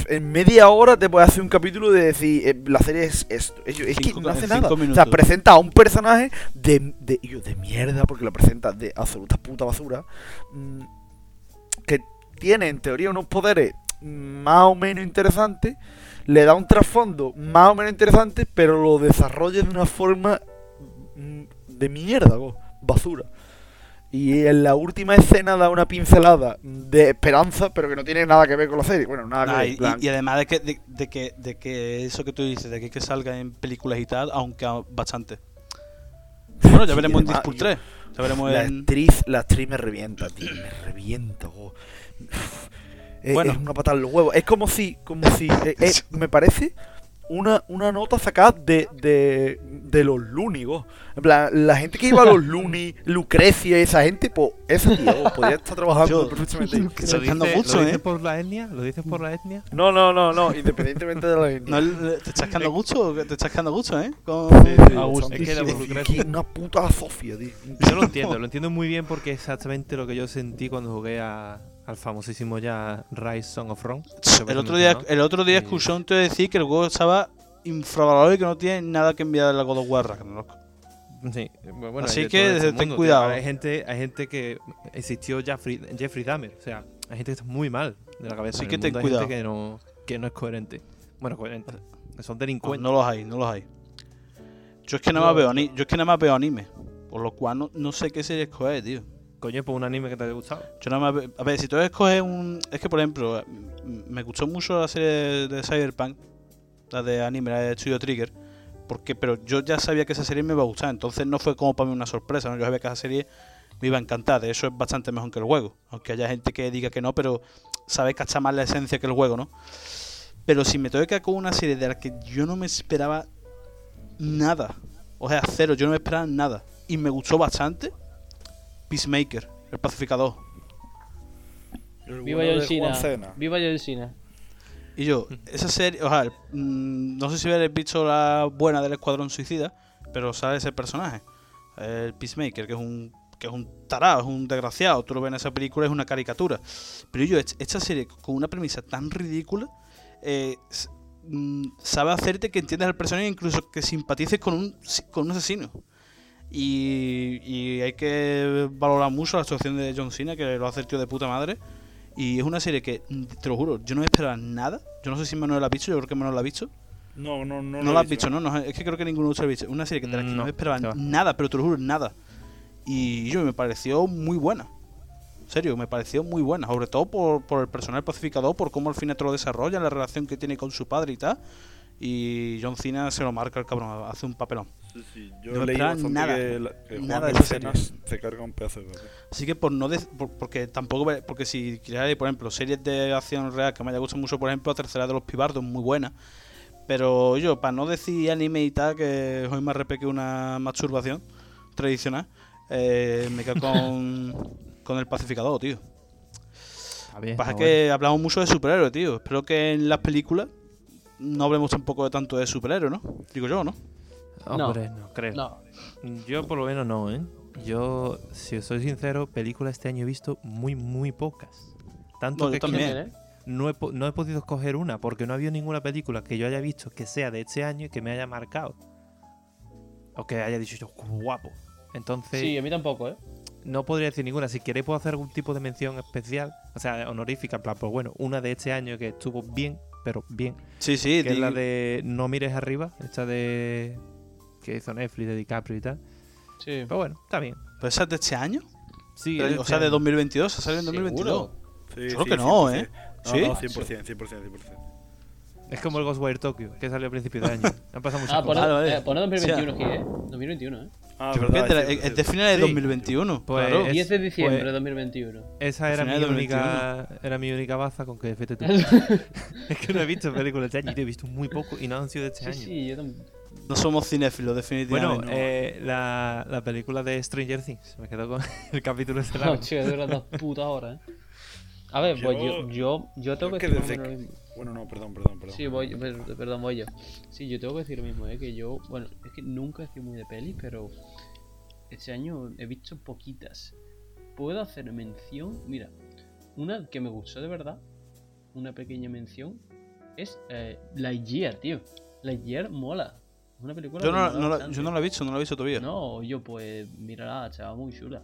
En media hora te puedes hacer un capítulo de decir, eh, la serie es esto. Es, es que no hace nada. O sea, presenta a un personaje de, de, yo, de mierda, porque lo presenta de absoluta puta basura, mm, que tiene en teoría unos poderes más o menos interesantes, le da un trasfondo más o menos interesante, pero lo desarrolla de una forma mm, de mierda, go, basura. Y en la última escena da una pincelada de esperanza, pero que no tiene nada que ver con la serie. Bueno, nada que Nah, ver. y, plan- y- además de que, de, de que, de que eso que tú dices, de que, que salga en películas y tal, aunque bastante. Bueno, ya Sí, veremos en Deadpool yo- 3. Ya veremos la en. actriz, la actriz me revienta, tío, me revienta. oh. Es, Bueno. es una patada en los huevos. Es como si, como si, eh, eh, me parece una, una nota sacada de, de, de los Lúnigos. En plan, la gente que iba a los Luni, Lucrecia, esa gente, pues, ese tío podría estar trabajando Yo- perfectamente. ¿Lo dices mucho, ¿lo ¿eh? por la etnia? ¿Lo dices por la etnia? No, no, no, no, independientemente de la etnia. No, te estás quedando gusto, te estás quedando gusto, ¿eh? Con- Sí, sí, es que la que una puta Sofía, tío. Yo lo entiendo, lo entiendo muy bien porque es exactamente lo que yo sentí cuando jugué a- al famosísimo ya Rise Song of Rome. El otro día, el otro día escuché un tío decir que el juego estaba infravalorado y que no tiene nada que enviar a la God of War Ragnarok. Sí, bueno, Así que este ten mundo, tío. cuidado. Hay gente, hay gente que existió Jeffrey, Jeffrey Dahmer, o sea, hay gente que está muy mal de la cabeza. Así que ten mundo hay gente cuidado. que no, que no es coherente. Bueno, coherente. Son delincuentes. no los hay, no los hay. Yo es que nada más veo, yo es que nada más veo anime. Por lo cual no, no sé qué serie escoger, tío. Coño, pues un anime que te haya gustado. Yo nada más A ver, si tú escoges un. Es que, por ejemplo, me gustó mucho la serie de Cyberpunk, la de anime, la de Studio Trigger. Porque, pero yo ya sabía que esa serie me iba a gustar, entonces no fue como para mí una sorpresa, ¿no? Yo sabía que esa serie me iba a encantar, de eso es bastante mejor que el juego. Aunque haya gente que diga que no, pero sabes está más la esencia que el juego, ¿no? Pero si me quedar con una serie de la que yo no me esperaba nada, o sea, cero, yo no me esperaba nada, y me gustó bastante, Peacemaker, el pacificador. El Viva John Cena. Viva John Cena. Y yo, esa serie, o sea, mm, no sé si habéis visto la buena del Escuadrón Suicida, pero sale ese personaje, el Peacemaker, que es un que es un tarado, es un desgraciado. Tú lo ves en esa película, es una caricatura. Pero yo, esta serie con una premisa tan ridícula, eh, mm, sabe hacerte que entiendas al personaje e incluso que simpatices con un, si- con un asesino. Y, y hay que valorar mucho la actuación de John Cena, que lo hace el tío de puta madre. Y es una serie que, mm, te lo juro, yo no me esperaba nada. Yo no sé si Manuel la ha visto, yo creo que Manuel la ha visto. No, no, no. No, la he has visto, ¿no? No, Es que creo que ninguno de ustedes ha visto. Una serie que de la que no, No, esperaba nada, pero te lo juro, nada. Y yo me pareció muy buena. En serio, me pareció muy buena. Sobre todo por, por el personal pacificador, por cómo al final te lo desarrolla, la relación que tiene con su padre y tal. Y John Cena se lo marca el cabrón, hace un papelón. Sí, sí, Yo No leí nada, que, la- que nada Juan de de esa Cena serie. se carga un pedazo de papel. Así que por no dec- por- porque tampoco porque si quieres por ejemplo series de acción real que me haya gustado mucho por ejemplo la tercera de los pibardos muy buena pero yo para no decir anime y tal que hoy más repe que una masturbación tradicional eh, me quedo con con el pacificador tío Está bien, pasa está que hablamos mucho de superhéroes tío espero que en las películas no hablemos tampoco de tanto de superhéroes no digo yo no bueno. No. Hombre, no creo. No, Yo por lo menos no, ¿eh? Yo, si os soy sincero, películas este año he visto muy, muy pocas. Tanto No, que también. ¿eh? no he, no he podido escoger una porque no había ninguna película que yo haya visto que sea de este año y que me haya marcado. O que haya dicho yo, guapo. Entonces, Sí, a mí tampoco, ¿eh? no podría decir ninguna. Si queréis, puedo hacer algún tipo de mención especial, o sea, honorífica, en plan, pues bueno, una de este año que estuvo bien, pero bien, sí sí que es la de No mires arriba, esta de. que hizo Netflix, de DiCaprio y tal. Sí. Pero bueno, está bien. ¿Pero esa es de este año Sí, Pero, es o este sea de año. 2022 se sale en 2022 ¿Seguro? Sí, Yo creo sí, que no, 100%. ¿eh? No, ¿Sí? no, 100%, 100%, 100%. Es como el Ghostwire Tokyo, que salió a principios de año. Han pasado muchas Ah, pone, cosas. Eh, pone 2021 aquí, ¿eh? 2021, ¿eh? Ah, Yo de, la- verdad, es cierto, de finales de Sí. 2021. Pues claro. es- 10 de diciembre pues- de 2021. Esa era mi, Final de única, era mi única baza con que fíjate tú. es que no he visto películas de este año, y he visto muy poco y no han sido de este Sí, año. sí, yo también. No somos cinéfilos, Bueno, definitivamente. eh, la, la película de Stranger Things, me quedo con el capítulo ese No, chico, dura dos putas horas, ¿eh? A ver, pues yo, yo, yo tengo yo que que decir Bueno, no, perdón, perdón, perdón. Sí, voy, per- perdón, voy yo. Sí, yo tengo que decir lo mismo, ¿eh? Que yo, bueno, es que nunca he sido muy de pelis, pero este año he visto poquitas. Puedo hacer mención, mira, una que me gustó de verdad, una pequeña mención, es eh, Lightyear, tío. Lightyear mola. Es una película yo, no, no la, yo no la he visto, no la he visto todavía. No, yo pues, mírala, chaval, muy chula.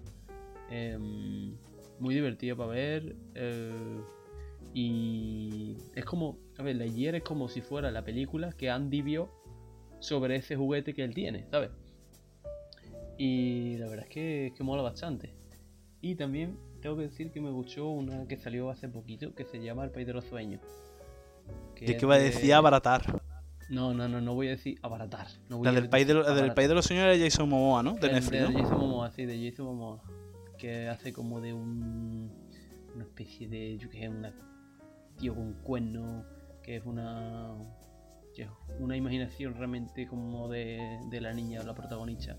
Em, muy divertida para ver. eh, y es como, a ver, Lightyear es como si fuera la película que Andy vio sobre ese juguete que él tiene, ¿sabes? Y la verdad es que, es que mola bastante. Y también tengo que decir que me gustó una que salió hace poquito que se llama El País de los Sueños. que ¿De es qué va a decir abaratar? No, no, no, no voy a decir abaratar. No voy La a del país de, lo- del país de los señores de Jason Momoa, ¿no? De El Netflix, de ¿no? Jason Momoa, sí, de Jason Momoa. Que hace como de un. Una especie de. Yo qué sé, una. Tío con cuerno. Que es una. una imaginación realmente como de, de la niña, la protagonista.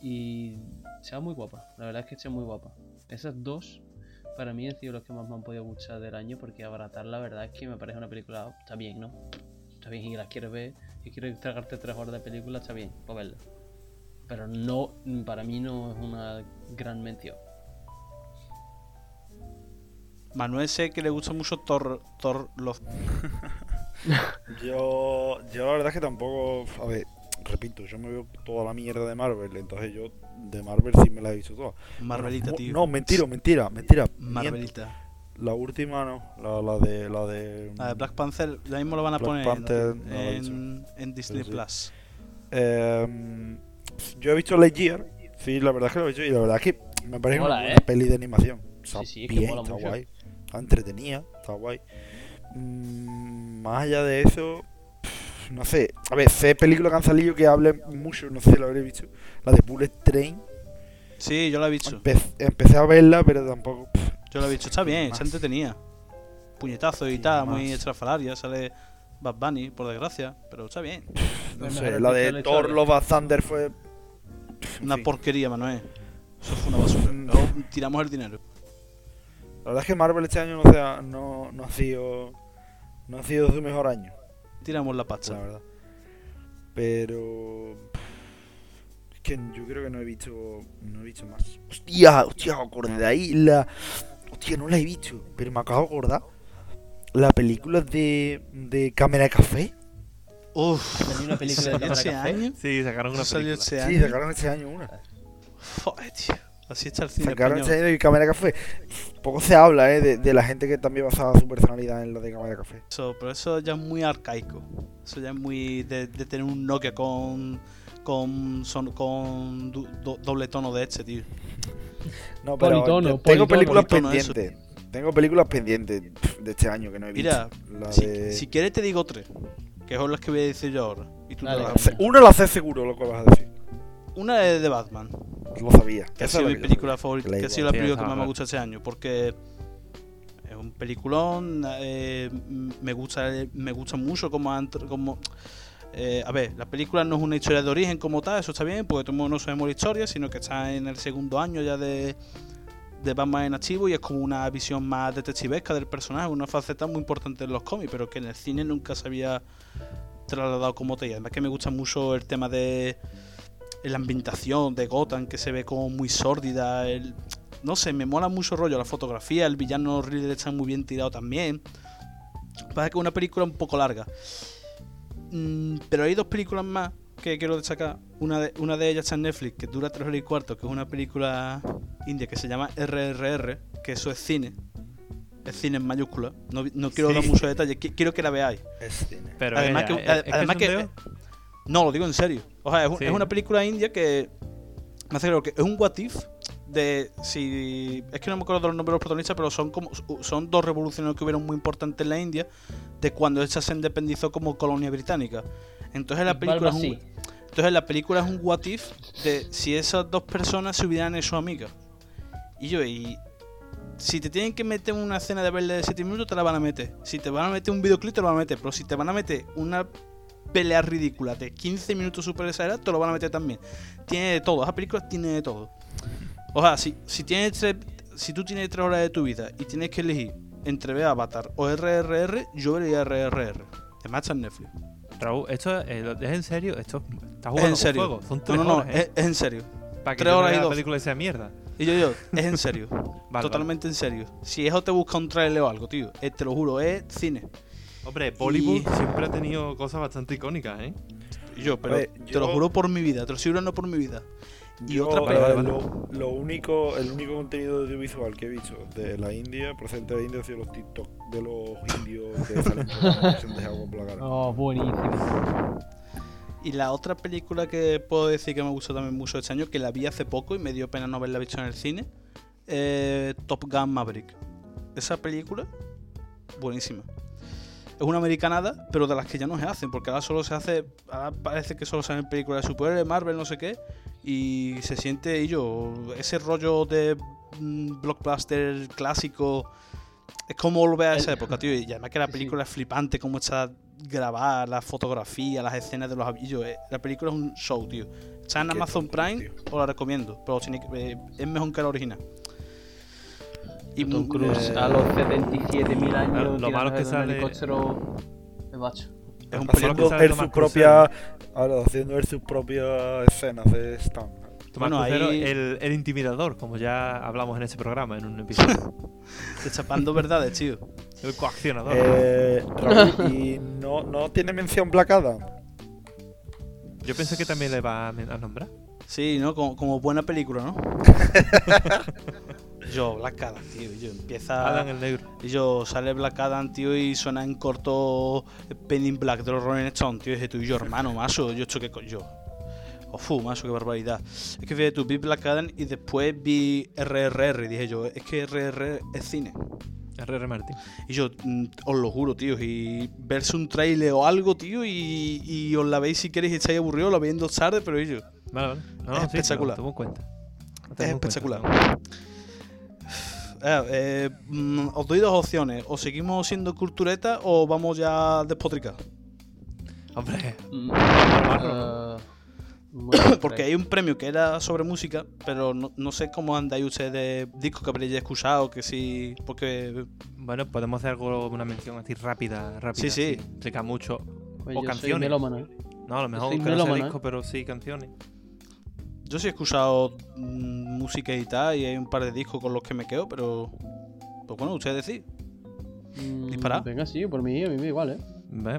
Y. Se va muy guapa. La verdad es que está muy guapa. Esas dos. Para mí han sido los que más me han podido gustar del año. Porque Abaratar, la verdad es que me parece una película. Está bien, ¿no? Está bien y las quieres ver. Y quieres tragarte tres horas de película, está bien, para verla pero no para mí no es una gran mención. Manuel sé que le gusta mucho Thor, Thor los... Yo, yo la verdad es que tampoco. A ver, repito, yo me veo toda la mierda de Marvel, entonces yo de Marvel sí me la he visto toda. Marvelita, Bueno, tío. No, mentira, mentira, mentira. miento. Marvelita. La última no, la, la de. La de, La de Black Panther, ya mismo lo van a Black poner Panther, no en, en Disney sí. Plus. Em, yo he visto Lightyear, sí, la verdad es que lo he visto, y la verdad es que me parece Mola, una ¿eh? peli de animación. Está Sí, sí, es que bien, mola está mucho. guay, está entretenida, está guay. Mm, más allá de eso, pff, no sé, a ver, sé películas que han salido que hablen mucho, no sé si la habréis visto. La de Bullet Train, Sí, yo la he visto. Empe- empecé a verla, pero tampoco. pff, Yo la he visto. Está bien, se entretenía. Puñetazo y tal, más. muy estrafalaria. Sale Bad Bunny, por desgracia. Pero está bien. no sé, la de Thor. Love and Thunder fue. Una porquería, Manuel. Eso fue una basura. Mm. Luego tiramos el dinero. La verdad es que Marvel este año no, sea, no, no ha sido. No ha sido su mejor año. Tiramos la la pasta. verdad. Pero es que yo creo que no he visto no he visto más. Hostia, hostia, acordé de ahí la hostia, no la he visto, pero me acabo de acordar la película de de Cámara de Café. Uf, Salió una película de ¿salió Cámara Café. año? Sí, sacaron una ¿Eso salió película. ese Sí, año? sacaron este año una. Joder, tío. Así está el cine Sacaron español. año de Cámara de Café. Poco se habla, eh, de, de la gente que también basaba su personalidad en lo de Cámara de Café. Eso, pero eso ya es muy arcaico. Eso ya es muy de, de tener un Nokia con con son, con du- do- doble tono de este, tío. No, pero Politono, tengo politono, películas politono, eso. pendientes. Tengo películas pendientes de este año que no he visto. Mira, La Si, de- si quieres te digo tres, que son las que voy a decir yo ahora. Y tú te Dale. las La. Una la sé seguro lo que vas a decir. Una es de Batman, Lo sabía. que ha sido mi película sabía. favorita, que ha sido la película que más me gusta este año, porque es un peliculón, eh, me gusta me gusta mucho como, como eh, a ver, la película no es una historia de origen como tal, eso está bien, porque todo el mundo no sabemos la historia, sino que está en el segundo año ya de, de Batman en activo y es como una visión más detectivesca del personaje, una faceta muy importante en los cómics, pero que en el cine nunca se había trasladado como tal. Y además que me gusta mucho el tema de la ambientación de Gotham, que se ve como muy sórdida. El, no sé, me mola mucho el rollo, la fotografía, el villano Riddler está muy bien tirado también. Pasa que es una película un poco larga. Mm, pero hay dos películas más que quiero destacar. Una de, una de ellas está en Netflix, que dura 3 horas y cuarto, que es una película india que se llama RRR, que eso es cine. Es cine en mayúscula. No, no quiero Sí. dar muchos detalles, qui- quiero que la veáis. Es cine. Pero Además ella, que-. No, lo digo en serio. O sea, es, un- Sí. es una película india que. Me hace que es un what if de si. Es que no me acuerdo de los nombres de los protagonistas, pero son como. Son dos revolucionarios que hubieron muy importantes en la India de cuando esta se independizó como colonia británica. Entonces la película es un, entonces la película es un what if de si esas dos personas se hubieran hecho amigas. Y yo, y si te tienen que meter una escena de verle de 7 minutos, te la van a meter. Si te van a meter un videoclip, te lo van a meter. Pero si te van a meter una pelea ridícula de 15 minutos super exagerada, te lo van a meter también. Tiene de todo, esa película tiene de todo. O sea, si, si, tienes tres- si tú tienes 3 horas de tu vida y tienes que elegir entre ver Avatar o RRR, yo vería RRR. Además está en Netflix. Raúl, esto es, es en serio, esto está Es jugando en serio. con fuego. Son No, tres no, no, horas, ¿eh? es, es en serio. Para que tres horas y la doce. película sea mierda. Y yo digo, es en serio. Vale, Totalmente en serio. Si eso te busca un trailer o algo, tío, eh, te lo juro, es cine. Hombre, Bollywood Y- siempre ha tenido cosas bastante icónicas, ¿eh? Y yo, pero ver, te yo- lo juro por mi vida, te lo juro no por mi vida. Y Yo, otra eh, Vale, vale, vale. Lo, lo único, el único contenido audiovisual que he visto de la India, procedente de India, ha sido los TikTok de los indios que salen por la que se han dejado por la cara. Oh, buenísimo. Y la otra película que puedo decir que me gustó también mucho este año, que la vi hace poco y me dio pena no haberla visto en el cine, eh, Top Gun Maverick. Esa película, buenísima. Es una americanada, pero de las que ya no se hacen, porque ahora solo se hace. Ahora parece que solo se hacen películas de superhéroes, Marvel, no sé qué. Y se siente yo, ese rollo de mm, blockbuster clásico. Es como volver a esa época, tío. Y además que la sí. película es flipante, cómo está grabada, la fotografía, las escenas de los aviones. eh, La película es un show, tío. Está en Amazon Prime, tío. os la recomiendo. Pero tiene que- eh, es mejor que la original. Y Tom Cruise eh, a los 77.000 años. Lo- lo malo es que sale- helicóptero de macho. es un lo que él sus Crucero. propias. Ahora, haciendo él sus propias escenas de stand. Tomás Bueno, Crucero, ahí- el, el intimidador, como ya hablamos en ese programa, en un episodio. Destapando verdades, tío. el coaccionador. Eh, Raúl, ¿y no, no tiene mención Black Adam? Yo pensé que también le va a nombrar. Sí, ¿no? Como, como buena película, ¿no? yo, Black Adam, tío. Yo empieza. Adam el negro. Y yo sale Black Adam, tío, y suena en corto Penny in Black de los Rolling Stones, tío. Y dije tú y yo, hermano, macho, yo esto que yo. Ofu, macho, qué barbaridad. Es que fíjate tú, vi Black Adam y después vi RRR. Y dije yo, es que RRR es cine. R.R. Martin. Y yo, mm, os lo juro, tío, y verse un trailer o algo, tío, y, y os la veis si queréis y estáis aburridos, la veis en dos tardes, pero yo, Vale, vale. No, Es no, espectacular. En cuenta. Lo es espectacular. cuenta. Eh, eh, mm, os doy dos opciones, o seguimos siendo cultureta o vamos ya a despotricar. Hombre, Mm, bueno, Porque hay un premio que era sobre música, pero no, no sé cómo andáis ustedes de discos que habréis escuchado, que sí, porque... bueno, podemos hacer algo, una mención así rápida, rápida. Sí, sí. mucho. pues o yo soy canciones. melómano, ¿eh? No, a lo mejor no disco, pero sí canciones. Yo sí he escuchado mm, música y tal, y hay un par de discos con los que me quedo, pero... Pues bueno, ustedes decís. Mm, Dispara. Venga, sí, por mí, a mí me da igual, ¿eh?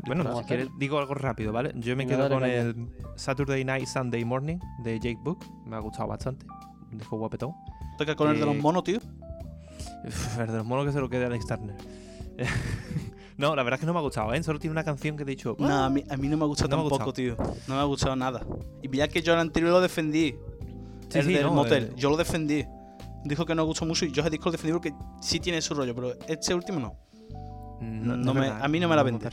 Bueno, si quieres, digo algo rápido, ¿vale? Yo me Venga, quedo con el Saturday Night Sunday Morning de Jake Book. Me ha gustado bastante. Un disco guapetón. Toca con el de los Eh, monos, tío. El de los monos que se lo quede a Alex Turner. no, la verdad es que no me ha gustado, ¿eh? Solo tiene una canción que he dicho. No, a mí, a mí no me ha gustado No tampoco, tío. No me ha gustado nada. Y mira que yo el anterior lo defendí. Sí, el sí, del no, motel. eh. Yo lo defendí. Dijo que no gustó mucho y yo ese disco lo defendí porque sí tiene su rollo, pero este último no. No, no es me- verdad, a mí no me la vende.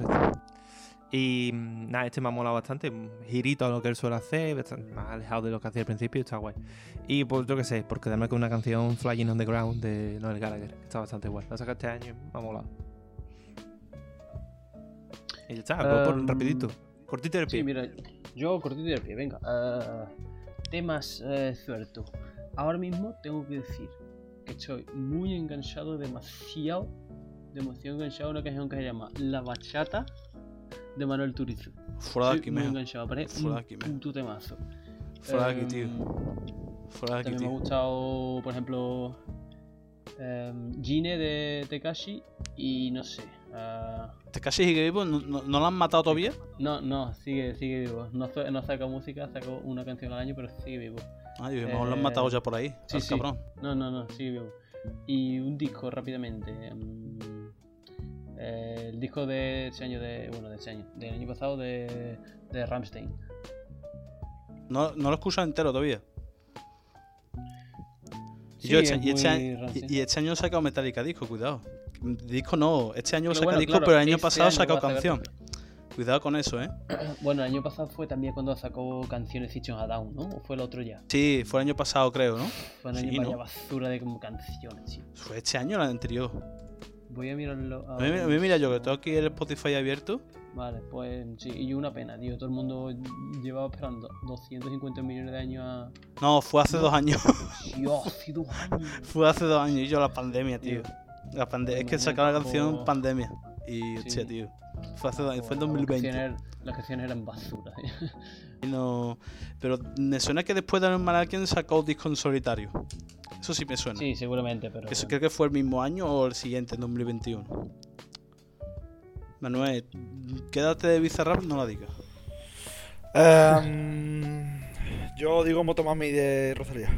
Y mm, nada, este me ha molado bastante. Girito a lo que él suele hacer, bastante más alejado de lo que hacía al principio, está guay. Y pues yo qué sé, por quedarme con una canción Flying on the Ground de Noel Gallagher, que está bastante guay. La saca este año, me ha molado. Y ya está, por rapidito. Cortito del pie. Sí, mira, yo cortito y del pie, venga. eh, temas eh, sueltos. Ahora mismo tengo que decir que estoy muy enganchado, demasiado, demasiado enganchado a una canción que se llama La Bachata de Manuel Turizo. Fuera de aquí, muy mejo. enganchado, parece Fuera un de aquí, puto temazo. Fuera de aquí, tío. Em, Fuera de aquí, También me ha tío. gustado, por ejemplo, em, Gine de Tekashi y no sé. Ah, ¿Te casi sigue vivo? ¿No, no, no lo han matado todavía? no, no, sigue, sigue vivo. No, no saca música, sacó una canción al año, pero sigue vivo. Ay, a lo mejor lo han Eh, matado ya por ahí. sí, sí. cabrón. No, no, no, sigue vivo. Y un disco rápidamente. eh, el disco de este año, de, bueno, de este año, del año pasado de, de Ramstein. No, no lo escuchas entero todavía. Y, Sí, yo este, es y, este y- y este año he sacado Metallica disco, cuidado. Disco no, este año saca bueno, disco, claro, pero el año este pasado año sacar canción. Cuidado con eso, eh. Bueno, el año pasado fue también cuando sacó canciones System a Down, ¿no? ¿O fue el otro ya? Sí, fue el año pasado, creo, ¿no? Fue Sí, año vaya ¿no? basura de como canciones, tío. Fue este año o el anterior. Voy a mirarlo A mí, mira yo, que tengo aquí el Spotify abierto. Vale, pues sí, y una pena, tío. Todo el mundo llevaba esperando 250 millones de años a. No, fue hace dos años. Dios, hace dos años. fue hace dos años y yo la pandemia, tío. La pande es que sacaron la canción pandemia. Y, Sí. tío. Fue hace en Las 2020. canciones, las canciones eran basura. Y no... Pero me suena que después de Normal Alien sacó disco en solitario. Eso sí me suena. Sí, seguramente, pero. Eso creo que fue el mismo año o el siguiente, en 2021. Manuel, quédate de Bizarrap, no la digas. Em, yo digo Motomami de Rosalía.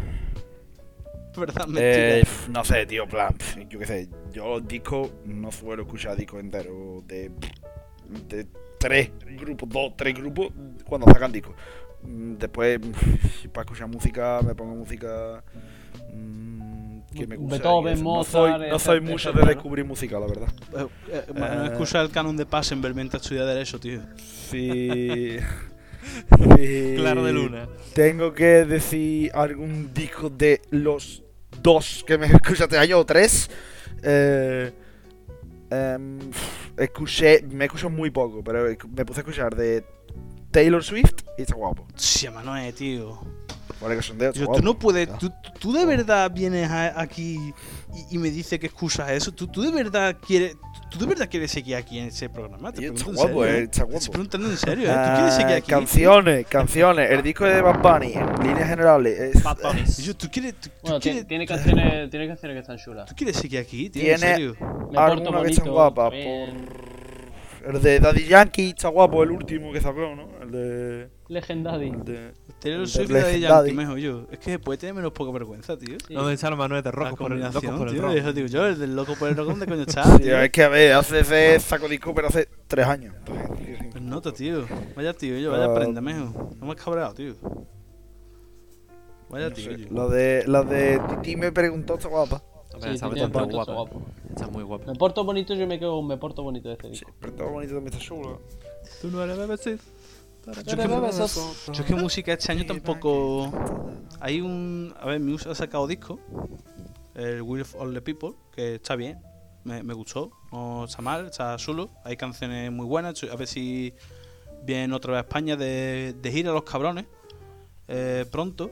¿Verdad? Eh, no sé, tío, en plan, yo qué sé. Yo disco no suelo escuchar discos enteros de, de tres grupos, dos, tres grupos cuando sacan discos. Mm, Después, para escuchar música, me pongo música mm, que me gusta. Beethoven, no Mozart, soy, no soy etcétera, mucho de ¿no? descubrir música, la verdad. Eh, eh, bueno, Eh. escucha el canon de Passenberg mientras estudia Derecho, tío. Sí. Sí. Claro de luna. Tengo que decir algún disco de los dos que me escuché este año o tres. Eh, em, escuché, me escucho muy poco, pero me puse a escuchar de Taylor Swift y está guapo. Sí, Manuel, tío. Vale, que son de Yo, tú no puedes. Ah. Tú, tú de verdad vienes a- aquí y, y me dices que excusas eso. Tú, tú de verdad quieres. Tú de verdad quieres seguir aquí en ese programa. Te pregunto en guapo, serio, eh, está Te guapo. estoy preguntando en serio, ¿eh? ¿Tú Ah, quieres seguir aquí? canciones, canciones. El disco de Bad Bunny, en líneas generales, es, Bad Bunny. Yo, ¿tú, quieres, tú, Bueno, quieres, tiene canciones, tiene canciones que están chulas. tú quieres seguir aquí, tío? Tiene- ¿En serio? Me porto algunas que están guapas. Por... El de Daddy Yankee está guapo, el último que sacó, ¿no? El de. Legendary. El de... Taylor El de Swift y Daddy Legendary. Yankee, mejor yo. Es que puede tener menos poca vergüenza, tío. Sí. ¿Dónde está el Manuel de La rojo por el loco por el tío. Eso digo yo, el del loco por el rojo, ¿dónde coño está, Tío, es que a ver, hace ese saco disco, pero hace tres años. Pues nota, tío. Vaya tío, yo, vaya prenda, mejo. No me has cabreado, tío. Vaya No tío, sé, yo. Lo de, lo de Titi me preguntó, está guapa. Sí, está tiene guapa. guapo. Está muy guapa. Me porto bonito, yo me quedo con me porto bonito de este Sí, disco. pero está bonito también está chulo. Tú no eres BBC. Yo es que- Yo que música este año tampoco. Hay un. A ver, Muse ha sacado disco. El Will of All the People, que está bien. Me, me gustó. No está mal, está solo. Hay canciones muy buenas. A ver si vienen otra vez a España de, de gira los cabrones. eh, pronto.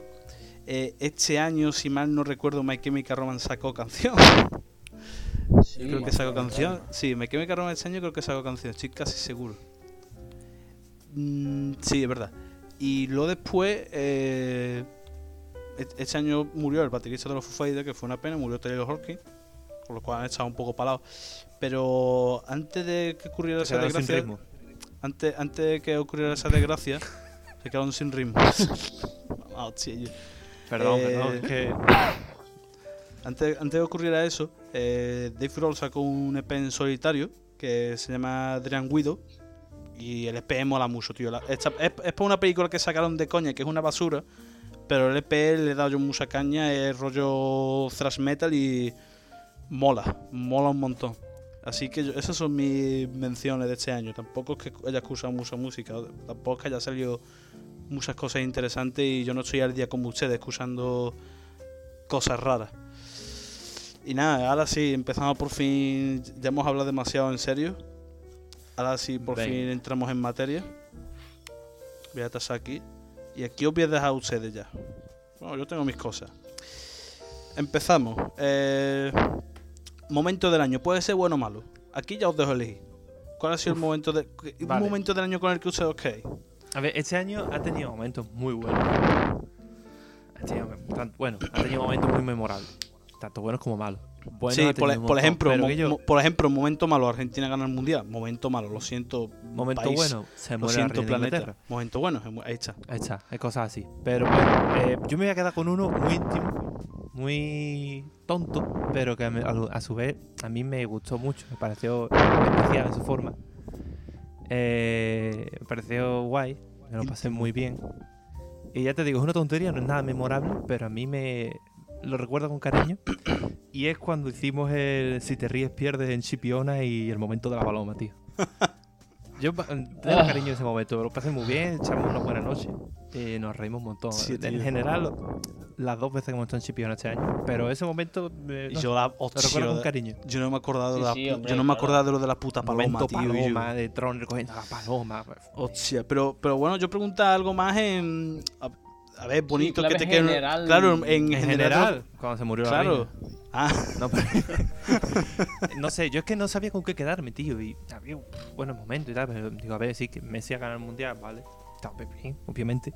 Eh, este año, si mal no recuerdo, My Chemical Romance sacó canción. Sí, creo que sacó canción. Sí, My Chemical Romance este año creo que sacó canción. Estoy casi seguro. Mm, sí, es verdad. Y luego después, eh, et- este año murió el baterista de los Foo Fighters, que fue una pena, murió Taylor Hawkins, con lo cual han estado un poco parados. Pero antes de que ocurriera esa desgracia, antes, antes de que ocurriera esa desgracia, se quedaron sin ritmo. Ah, Perdón, Eh, perdón. Es que. Antes, antes de ocurriera eso, eh, Dave Grohl sacó un EP en solitario que se llama Dream Widow. Y el EP mola mucho, tío. Es, es por una película que sacaron de coña, que es una basura. Pero el EP le he dado yo mucha caña, es rollo thrash metal y mola, mola un montón. Así que esas son mis menciones de este año. Tampoco es que haya escuchado mucha música, tampoco es que haya salido muchas cosas interesantes y yo no estoy al día como ustedes escuchando cosas raras. Y nada, ahora sí, empezamos por fin. Ya hemos hablado demasiado en serio. Ahora sí, por Venga. fin entramos en materia. Voy a tasar aquí. Y aquí os voy a dejar a ustedes ya. Bueno, yo tengo mis cosas. Empezamos. Eh, momento del año. Puede ser bueno o malo. Aquí ya os dejo elegir. ¿Cuál ha sido el momento, de, un vale. momento del año con el que ustedes os? A ver, este año ha tenido momentos muy buenos. Bueno, ha tenido momentos muy memorables. Tanto buenos como malos. Sí, por, e- por ejemplo, mo- yo- por ejemplo, momento malo, Argentina gana el mundial. Momento malo, lo siento. momento país, bueno, se Lo muere la siento, planeta. Momento bueno, ahí está. Ahí está, hay cosas así. Pero bueno, eh, yo me voy a quedar con uno muy íntimo, muy tonto, pero que lo- a su vez a mí me gustó mucho, me pareció especial en su forma. Eh, me pareció guay, me lo pasé muy bien. Y ya te digo, es una tontería, no es nada memorable, pero a mí me lo recuerdo con cariño. Y es cuando hicimos el Si te ríes pierdes en Chipiona y el momento de la paloma, tío. Yo pa- tengo Ah. cariño a ese momento, lo pasé muy bien, echamos una buena noche y nos reímos un montón. Sí, en tío. general, las dos veces que hemos estado en Chipiona este año, pero ese momento me, Y no yo la lo hostia, recuerdo con cariño. yo no me he acordado Sí, de la, sí, hombre, yo no me acordado de lo de la puta paloma, momento tío. y yo- paloma, de Tron recogiendo la paloma. pues, Hostia, pero, pero bueno, yo preguntaba algo más en. A, ver, bonito clave que te quede. general. Claro, en, En general. cuando se murió la Claro. reina. Ah, No, pero- no sé, yo es que no sabía con qué quedarme, tío. Y había un buenos momentos y tal. Pero digo, a ver, sí, que Messi ha ganado el mundial, vale. Está bien, obviamente.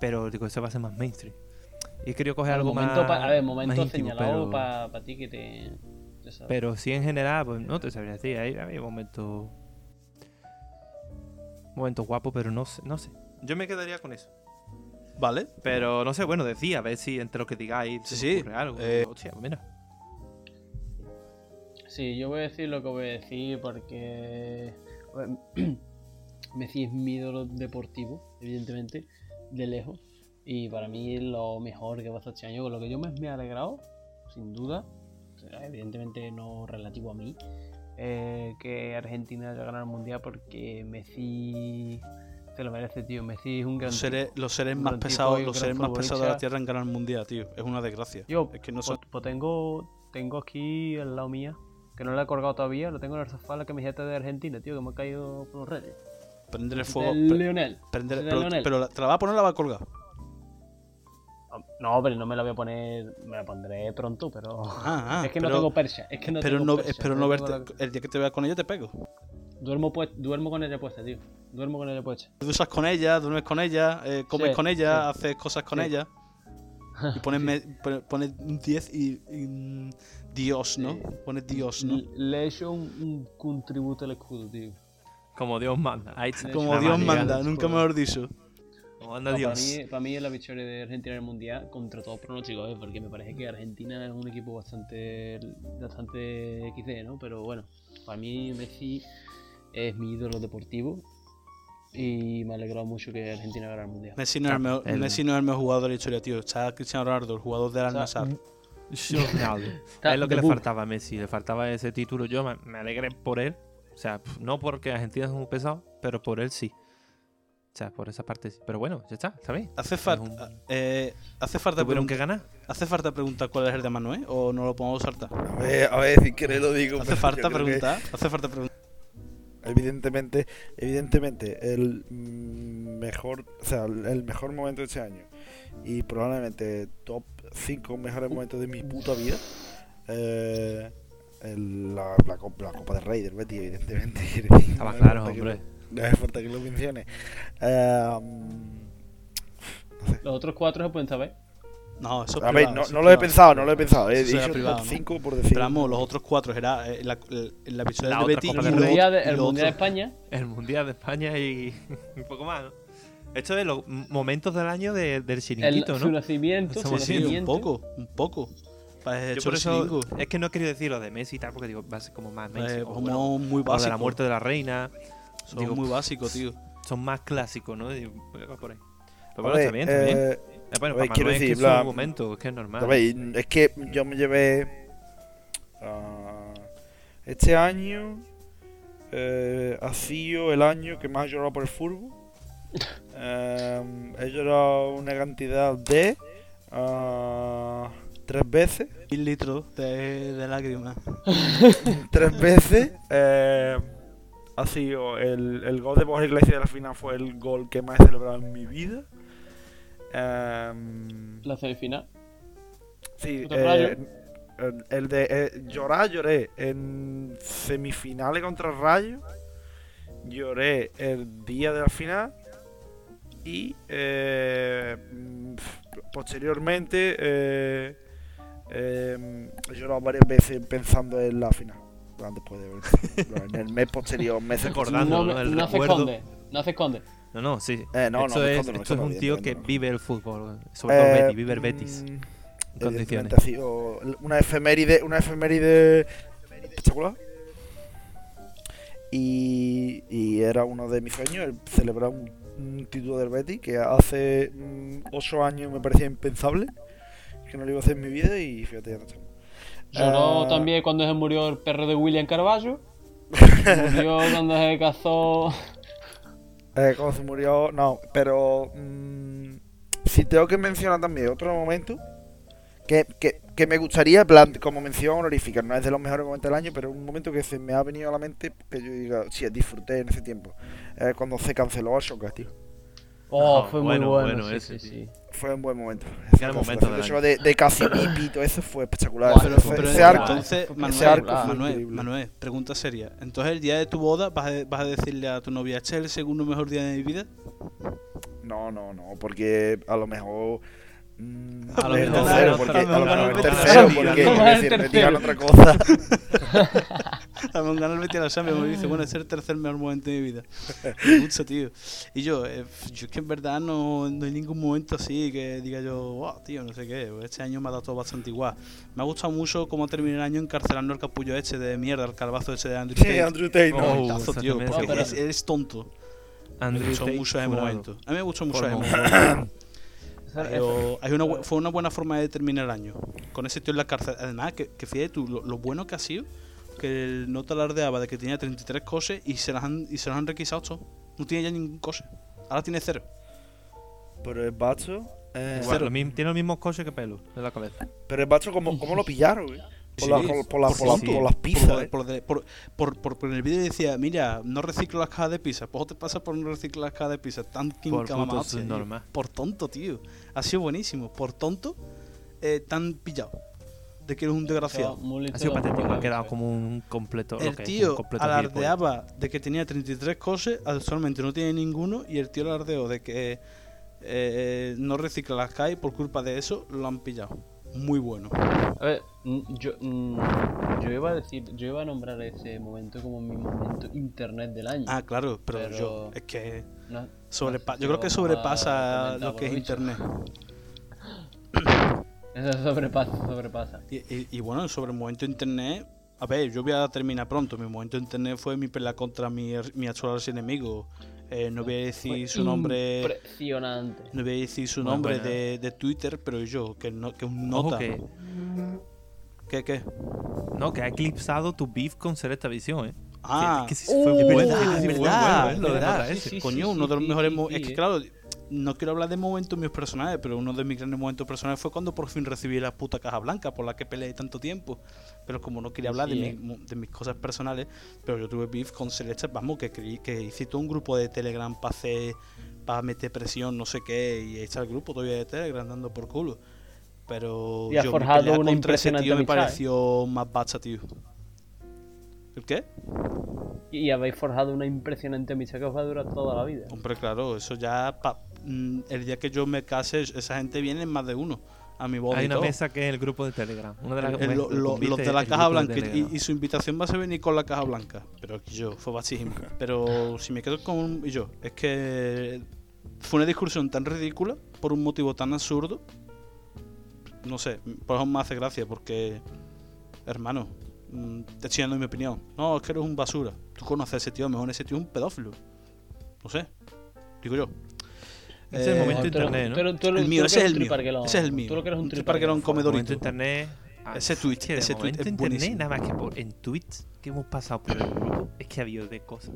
Pero digo, eso va a ser más mainstream. Y he querido coger algo momento más. pa- a ver, más momento íntimo, señalado pero- para ti que te. te sabes. Pero sí, en general, pues no te sabría decir. Hay, hay momentos. Momentos guapos, pero no sé, no sé. Yo me quedaría con eso. Vale. Pero no sé, bueno, decía, a ver si entre lo que digáis. Sí, se sí, algo. eh, Hostia, pues mira. Sí, yo voy a decir lo que voy a decir porque. Messi es mi ídolo deportivo, evidentemente, de lejos. Y para mí es lo mejor que pasa este año. Con lo que yo más me he alegrado, sin duda, o sea, evidentemente no relativo a mí, eh, que Argentina haya ganado el mundial porque Messi se lo merece, tío. Messi es un gran Los seres, los seres un más pesados, los seres más pesados de la. Tierra en ganar el mundial, tío. Es una desgracia. Yo, es que no pues, pues tengo, tengo aquí al lado mía, que no la he colgado todavía, lo tengo en el sofá, la camiseta de Argentina, tío, que me ha caído por los redes. Prender el fuego. Del pre- prender- del pero, Lionel. pero la- ¿te la va a poner o la va a colgar? No, pero no me la voy a poner, me la pondré pronto, pero... Ah, ah, es que no tengo percha, es que no pero tengo no, percha, espero no verte. la- El día que te vea con ella te pego. Duermo, pues, duermo con ella puesta, tío. Duermo con ella puesta. Tú usas con ella, duermes con ella, eh, comes Sí, con ella, sí. haces cosas con Sí. ella. Y pones, pones un 10 y, y, Dios, ¿no? Sí. Pones Dios, ¿no? Le he hecho un, un contributo al escudo, tío. Como Dios manda. Ahí está. Como Dios manera. manda, nunca mejor dicho. Como manda No, para, Dios. mí, para mí es la victoria de Argentina en el Mundial contra todos pronósticos, ¿eh? porque me parece que Argentina es un equipo bastante bastante XD, ¿no? Pero bueno, para mí Messi es mi ídolo deportivo y me ha alegrado mucho que Argentina ganara el Mundial. Messi no, es el mejor, el- Messi no es el mejor jugador de la historia, tío. Está Cristiano Ronaldo, el jugador Al-Nassr. Ronaldo. Está es lo que de le book. faltaba a Messi, le faltaba ese título. Yo me, me alegré por él. O sea, no porque Argentina es muy pesado, pero por él sí. O sea, por esa parte sí. Pero bueno, ya está, está bien. Hace, falta un- eh, hace falta Tuvieron que preguntar, ganar. hace falta preguntar cuál es el de Manuel o no lo podemos saltar. A ver, a ver, si quieres lo digo. Hace falta creo que- preguntar, hace falta preguntar. Evidentemente, evidentemente, el mejor, o sea, el mejor momento de este año y probablemente top 5 mejores momentos de mi puta vida. eh, el- la, la, Copa, la Copa del Rey del Betis, evidentemente. Estaba No claro, hace falta que hombre. lo- No hace falta que lo mencione. Eh, mm, Los otros cuatro se pueden saber. No, eso es a ver, privado, no, eso no es lo he pensado, no lo he pensado. He Eso será dicho privado, top ¿no? 5 por decir. Pero vamos, los otros cuatro era eh, la, el, el episodio La de Betty El. Mundial, de, el mundial de otro- España, El Mundial de España y un poco más, ¿no? Esto es los momentos del año de- del el, chiringuito, su ¿no? nacimiento, su Somos- Sí, un nacimiento. poco, un poco. Para Yo por el eso es que no he querido decir lo de Messi y tal, porque digo, va a ser como más Messi. Eh, o, bueno, muy o de la muerte de la reina. Somos digo, muy básicos, tío. Son más clásicos, ¿no? Digo, va por ahí. Pero bueno, ver, está bien, está bien. Eh, bueno, a ver, para quiero Manuel es que decir, es la- un momento, es que es normal. Ver, es que yo me llevé ah, este año eh, ha sido el año que más he llorado por el fútbol. Em, he llorado una cantidad de ah, tres veces. Mil litros de, de lágrimas. Tres veces. eh, ha sido el, el gol de Borja Iglesias de la final fue el gol que más he celebrado en mi vida. Em, La semifinal. Sí, ¿Otro eh, el, el de eh, llorar, lloré en semifinales contra el Rayo. Lloré el día de la final. Y eh, posteriormente eh, eh, he llorado varias veces pensando en la final. Después de ver, en el mes posterior, meses Recordando. no, ¿no? El no se esconde, no se esconde. No, no, sí. Eh, no, esto no, es, esto es un tío que vive el fútbol. Sobre todo Eh, Betis, vive el Betis. mm, En condiciones. ha sido una efeméride, una efeméride espectacular. Y, y era uno de mis sueños el celebrar un, un título del Betis que hace 8 años me parecía impensable que no lo iba a hacer en mi vida y fíjate ya no estamos. Lloró Ah. también cuando se murió el perro de William Carballo. murió cuando se casó. Eh, cuando se murió, no, pero mm, si tengo que mencionar también otro momento que, que, que me gustaría, en plan, como mención honorífica, no es de los mejores momentos del año, pero un momento que se me ha venido a la mente que yo diga, sí, disfruté en ese tiempo. Eh, cuando se canceló Ashoka, tío. Oh, Ah, fue bueno, muy bueno. bueno, sí, ese, sí, sí. Fue un buen momento. Gran momento de, de Casimir y todo eso fue espectacular. Buah, Pero, Ese- pero ese arco, entonces, ese Manuel, arco fue Manuel. Manuel, pregunta seria. Entonces, el día de tu boda, ¿vas a, vas a decirle a tu novia, este es el segundo mejor día de mi vida? No, no, no, porque a lo mejor. mm, A lo el mejor tercero, no, porque, a lo mejor el tercero, porque el me tercero. digan otra cosa. A mí me gana el Betis a la Champions, me dice, bueno, este es el tercer mejor momento de mi vida. Me gusta, tío. Y yo, eh, yo es que en verdad no, no hay ningún momento así que diga yo, wow, tío, no sé qué. Este año me ha dado todo bastante igual. Me ha gustado mucho cómo terminé el año encarcelando el capullo este de mierda, el calabazo ese de Andrew Sí, Tate. Andrew Tate, Oh, no. Tío, porque Oh, pero- es- eres tonto. Me Andrew gustó Tate mucho ese momento. A mí me gustó mucho ese momento. Ese Eso- Hay- una fue una buena forma de terminar el año. Con ese tío en la cárcel. Además, que, que fíjate tú, lo, lo bueno que ha sido que el no te alardeaba de que tenía 33 cosas y se las han, y se las han requisado todo. No tiene ya ningún cosa. Ahora tiene cero. Pero el bacho. eh, Igual, lo mismo- tiene los mismos coches que pelo en la cabeza. pero el bacho, ¿cómo, cómo lo pillaron, güey? Por, Sí, la- por, por la- por por la- tonto. por las pizzas. de- eh. por, lo de- por- por- por- por el vídeo decía, mira, no reciclo las cajas de pizza. Pues te pasa por no reciclar las cajas de pizza. Tan subnormal. Por tonto, tío. Ha sido buenísimo. Por tonto, eh, tan pillado. De que eres un desgraciado. Ha sido patético, ha quedado como un completo. lo El es, tío un completo alardeaba de que tenía 33 cosas, actualmente no tiene ninguno, y el tío alardeó de que eh, no recicla las calles por culpa de eso, lo han pillado. Muy bueno. A ver, yo, yo iba a decir, yo iba a nombrar ese momento como mi momento internet del año. Ah, claro, pero, Pero- yo, es que No- no yo creo que sobrepasa lo que es internet. Eso sobrepasa, sobrepasa. Y, y- y bueno, sobre el momento internet, a ver, yo voy a terminar pronto. Mi momento internet fue mi pelea contra mi, mi actual enemigo. Eh, no voy a decir Fue su nombre. Impresionante. No voy a decir su nombre de, de Twitter, pero yo, que, no, que un Ojo nota. que, ¿Qué, qué? no, que ha eclipsado tu beef con Selecta Visión, ¿eh? Ah, que, que sí fue Uh, bueno, verdad, es verdad, coño, uno de los mejores. es que claro, no quiero hablar de momentos míos personales, pero uno de mis grandes momentos personales fue cuando por fin recibí la puta caja blanca por la que peleé tanto tiempo. Pero como no quería hablar Sí, de, eh. mi- de mis cosas personales, pero yo tuve beef con Celeste, vamos, que, creí- que hice todo un grupo de Telegram para hacer, para meter presión, no sé qué, y ahí está el grupo todavía de Telegram dando por culo. Pero Y yo forjado una ese impresionante tío me ¿eh? pareció más bacha, tío. ¿El qué? Y habéis forjado una impresionante amistad que os va a durar toda la vida. Hombre, claro, eso ya. pa- el día que yo me case, esa gente viene en más de uno. A mi boda Hay y una todo. mesa que es el grupo de Telegram. Una de las El- lo- lo- los de la caja blanca y, su invitación va a ser venir con la caja blanca. Pero aquí yo, fue bajísimo. Pero si me quedo con un- y yo, es que fue una discusión tan ridícula por un motivo tan absurdo. No sé, por eso me hace gracia porque, hermano, mm, te estoy dando mi opinión. No, es que eres un basura. Tú conoces a ese tío, mejor ese tío es un pedófilo. No sé, digo yo. Ese es el Eh, momento eres- internet, ¿no? tú eres- el mío, ese que es el un mío. Ese es el mío. Tú lo que eres un Un triparguelón triparguelón. comedorito. Momento internet. ah, Ese tweet, es que de ese tweet es internet, buenísimo. nada más que por, en tweets que hemos pasado por el grupo, es que ha habido de cosas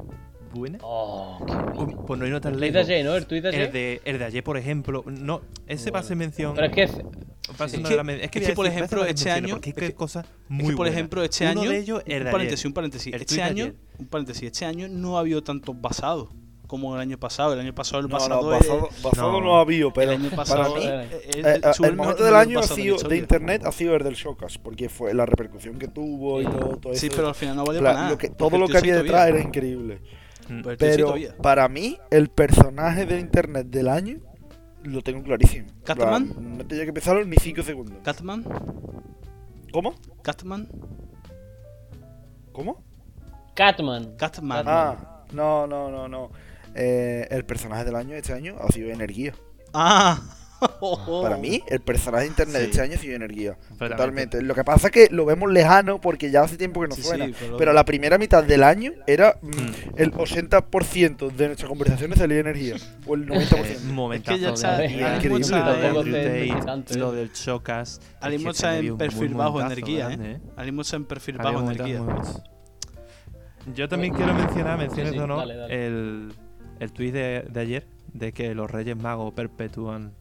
buenas. Oh, rico. Por no irnos tan El tweet de lejos. ayer, ¿no? El tweet de ayer. El de, el de ayer, por ejemplo, no, ese va a ser mención. Pero es que es- va a ser Es una que- men- es que, voy a por ejemplo, este año- es que- cosas Es muy que, por ejemplo, este Uno año. de ellos, el de un paréntesis, un paréntesis. El Este año, un paréntesis. Este año no ha habido tantos basados como el año pasado. El año pasado, el No, pasado. no, es- basado no. no, ha habido, pero el año para pasado. mí eh, eh, Eh, eh, eh, el que del el año ha pasado de sido, de internet ha sido el del Showcast, porque fue la repercusión que tuvo y Sí. todo, todo Sí, eso. pero al final no valió para nada. lo que- porque todo lo que había detrás todavía. era increíble. Mm. Pero para mí, el personaje de internet del año lo tengo clarísimo. ¿Catman? No tenía que pensarlo ni 5 segundos. Catman. ¿Cómo? Catman. ¿Cómo? Catman. Catman. Ah, no, no, no, no. Eh, el personaje del año este año ha sido energía. Ah. Para mí, el personaje de internet de este año ha sido energía. Totalmente. Lo que pasa es que lo vemos lejano porque ya hace tiempo que no Sí, suena. sí, pero- pero... la primera mitad del año era mm, Mm. el 80% de nuestras conversaciones salía energía. O el 90%. Eh, un momentazo ya está- de lo de es Tate, excitante, lo ¿eh? del que está había en perfil bajo energía, ¿eh? Mismo está en perfil bajo energía. Yo también quiero mencionar, menciones Sí, sí, o no, dale, dale. el, el tuit de, de ayer de que los Reyes Magos perpetúan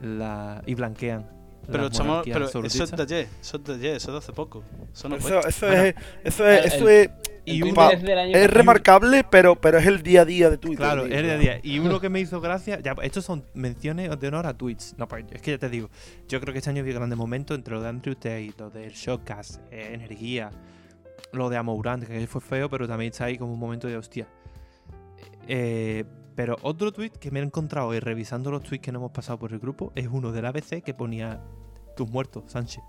la y blanquean Pero, las chamo, pero eso es de ayer. Eso es de ayer. Eso es de hace poco. Eso no fue. Eso, eso Bueno, es, eso es, el- eso es, y El es remarcable, pero, pero es el día a día de Twitter. Claro, es de día. Y uno que me hizo gracia, ya, estos son menciones de honor a tweets. No, pues es que ya te digo, yo creo que este año había grandes momentos entre lo de Andrew Tate, lo del Showcast, eh, Energía, lo de Amourant, que fue feo, pero también está ahí como un momento de hostia. Eh, pero otro tweet que me he encontrado y revisando los tweets que no hemos pasado por el grupo es uno del ABC que ponía tus muertos, Sánchez.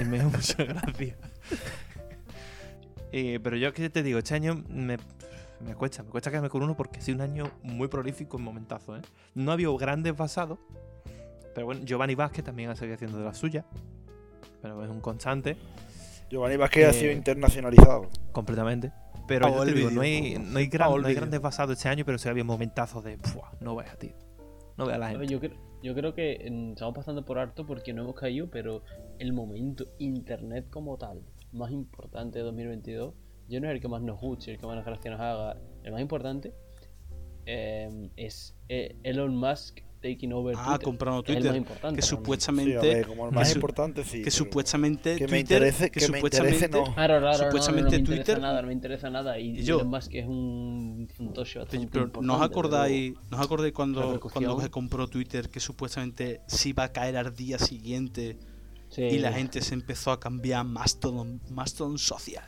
Y me da mucha gracia. Eh, pero yo que te digo, este año me, me cuesta, me cuesta quedarme con uno porque ha sido un año muy prolífico en momentazos, ¿eh? No ha habido grandes basados, pero bueno, Giovanni Vázquez también ha seguido haciendo de la suya, pero es un constante, Giovanni Vázquez ha Eh, sido internacionalizado. completamente. Pero yo te digo, no hay, no, hay gran- no hay grandes basados este año, pero sí había momentazos de, "Buah, no veas, tío. No veas la gente. Yo, cre- yo creo que estamos pasando por harto porque no hemos caído, pero el momento internet como tal, más importante de 2022, yo no es el que más nos guste, el que más gracia nos haga, el más importante eh, es eh, Elon Musk taking over Ah, Twitter. comprando Es el Twitter. más importante. Que supuestamente. Sí, ver, como el más que importante, sí. que supuestamente que me Twitter. interese- que que me supuestamente. interese, no. Claro, claro, Supuestamente no, no, me interesa Twitter- nada, no me interesa nada. Y, Y y yo- Elon Musk es un, un tocho bastante Pero ¿no os importante, acordáis, ¿no os acordáis cuando, cuando se compró Twitter que supuestamente se iba a caer al día siguiente Sí. y la gente se empezó a cambiar a Mastodon, Mastodon social?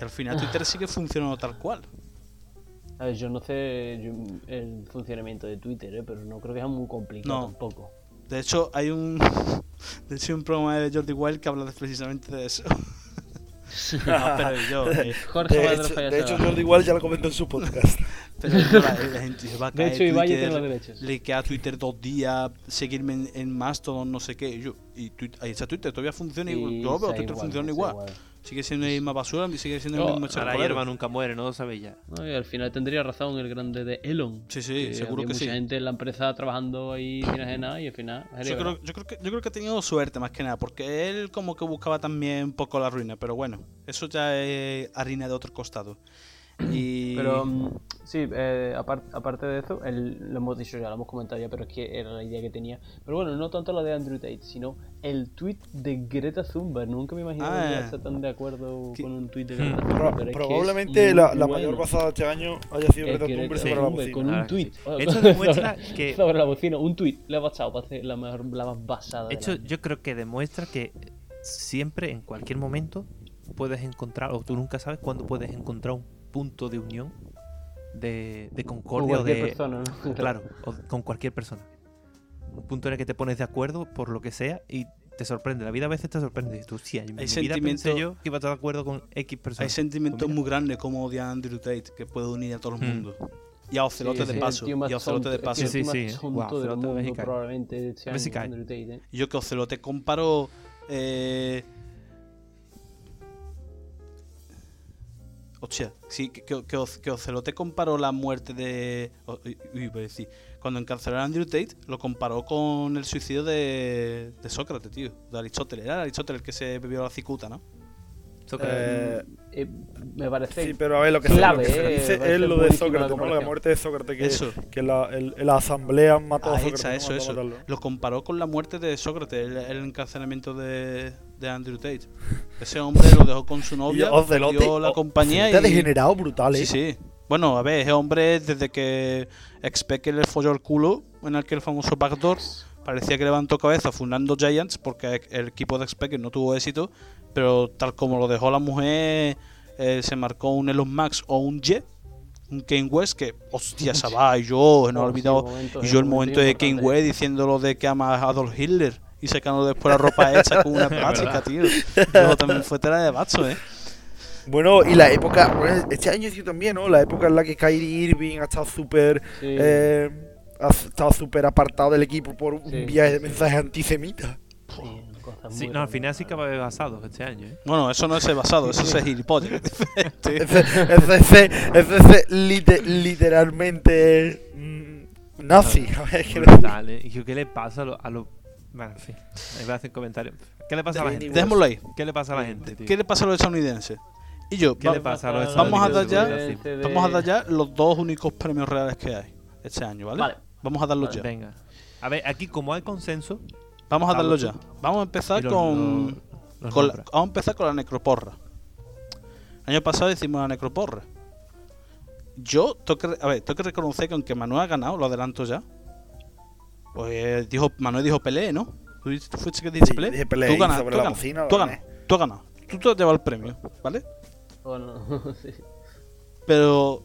Y al final Twitter sigue funcionando tal cual. A ver, yo no sé yo- el funcionamiento de Twitter, ¿eh? pero no creo que sea muy complicado No. tampoco. De hecho, hay un. De hecho, hay un programa de Jordi Wild que habla de- precisamente de eso. no, pero yo. eh, Jorge De hecho, de hecho. Jordi igual ya lo comentó en su podcast. pero la, la gente se va a De caer hecho, Ibai ya Twitter, tiene los derechos. le queda Twitter dos días, seguirme en, en Mastodon, no sé qué. Y yo, y Twitter, ahí está Twitter, todavía funciona igual. Yo veo, Twitter igual, funciona igual. Sigue siendo la misma basura, sigue siendo el No, mismo Ahora la hierba nunca muere, no lo sabéis ya. No, y al final tendría razón el grande de Elon. Sí, sí, que seguro que sí. mucha gente en la empresa trabajando ahí sin hacer nada y al final. Yo creo, yo, creo que, yo creo que ha tenido suerte más que nada, porque él como que buscaba también un poco la ruina, pero bueno, eso ya es harina de otro costado. Y... Pero mm, sí, eh, apar- aparte de eso, el- lo hemos dicho ya, lo hemos comentado ya, pero es que era la idea que tenía. Pero bueno, no tanto la de Andrew Tate, sino el tweet de Greta Thunberg. Nunca me imaginé Ah, que eh. estar tan de acuerdo Que- con un tweet de Hmm. Greta Pro- Thunberg. es que es probablemente muy la, la bueno. mayor pasada este año haya sido Greta que Thunberg Greta sobre la con bocina. un Ah, tweet. Esto demuestra que- Sobre la bocina, un tweet le ha pasado para hacer la, mejor, la más basada. De hecho, yo creo que demuestra que siempre, en cualquier momento, puedes encontrar, o tú nunca sabes cuándo puedes encontrar un punto de unión, de, de Con concordia o cualquier de. persona, ¿no? Claro, o con cualquier persona. Un punto en el que te pones de acuerdo por lo que sea y te sorprende. La vida a veces te sorprende. Y tú, sí, en mi vida sentimiento- pensé yo que iba a estar de acuerdo con X Hay personas. sentimientos Pues mira. muy grandes como odiar a Andrew Tate, que puede unir a todo el Hmm. mundo. Y a Ocelote Sí, de paso. Y a Ocelote de paso. Sí, sí, sí. Ocelote probablemente yo que Ocelote comparó. Eh... Hostia, sí, que, que, que Oce- que Ocelote comparó la muerte de. uy, a decir. Cuando encarcelaron a Andrew Tate, lo comparó con el suicidio de, de Sócrates, tío. De Aristóteles. Era Aristóteles el que se bebió la cicuta, ¿no? Sócrates. Eh, Eh, me parece sí, pero a ver, lo que, se, clave, lo que se eh, dice es lo de buenísima la Sócrates, ¿no? La muerte de Sócrates, que, Eso. que la, el- la asamblea mató a Ahí Sócrates. ¿no? eso, Mató a eso. matarlo. Lo comparó con la muerte de Sócrates, el, el encarcelamiento de, de Andrew Tate. Ese hombre lo dejó con su novia, Ocelote- perdió la compañía Ocelote y... degenerado brutal, ¿eh? Sí, sí. Bueno, a ver, ese hombre desde que Expeque le folló el culo en aquel famoso backdoor, parecía que levantó cabeza fundando Giants porque el equipo de Expeque no tuvo éxito, pero tal como lo dejó la mujer, eh, se marcó un Elon Max o un Jet, un Kane West que, hostia, se va, y yo, no he Oh, sí, olvidado momento- y yo el momento de Kane. West diciéndolo de que ama a Adolf Hitler y sacando después la ropa hecha con una plástica, tío. Yo también fue tela de bacho, eh. Bueno, y la época, bueno, este año sí también, ¿no? La época en la que Kyrie Irving ha estado súper Sí. eh, ha estado súper apartado del equipo por un Sí. viaje de mensajes antisemitas. Sí, cosas Sí, muy no, al final sí que va a haber basados este año, ¿eh? Bueno, eso no es el basado, eso es gilipollas. Ese ese- ese- ese- ese lite- literalmente mm, nazi. A ver, quiero decir. Brutal, ¿eh? ¿Y qué le pasa a los... Lo... Bueno, en fin. Ahí voy a hacer comentarios. ¿Qué le pasa a la gente? Dejémoslo ahí. ¿Qué le pasa a la gente, tío? ¿Qué le pasa a los estadounidenses? Y yo, ¿Qué va- le pasa a los Vamos a dar ya- vamos a dar ya los dos únicos premios reales que hay este año, ¿vale? Vale. Vamos a darlos Vale, ya. Venga. A ver, aquí como hay consenso... Vamos a darlos ya. Vamos a empezar los- con, los- los con la- vamos a empezar con la necroporra. El año pasado hicimos la necroporra. Yo tengo que, a ver, tengo que reconocer que aunque Manuel ha ganado, lo adelanto ya. Pues dijo, Manuel dijo Pelé, ¿no? ¿Tú, tú fuiste que dijiste Sí, Pelé? dije Pelé tú ganas, sobre tú la ganas, bocina tú ganas, tú has ganado. Tú te has llevado el premio, ¿vale? Bueno, sí. Pero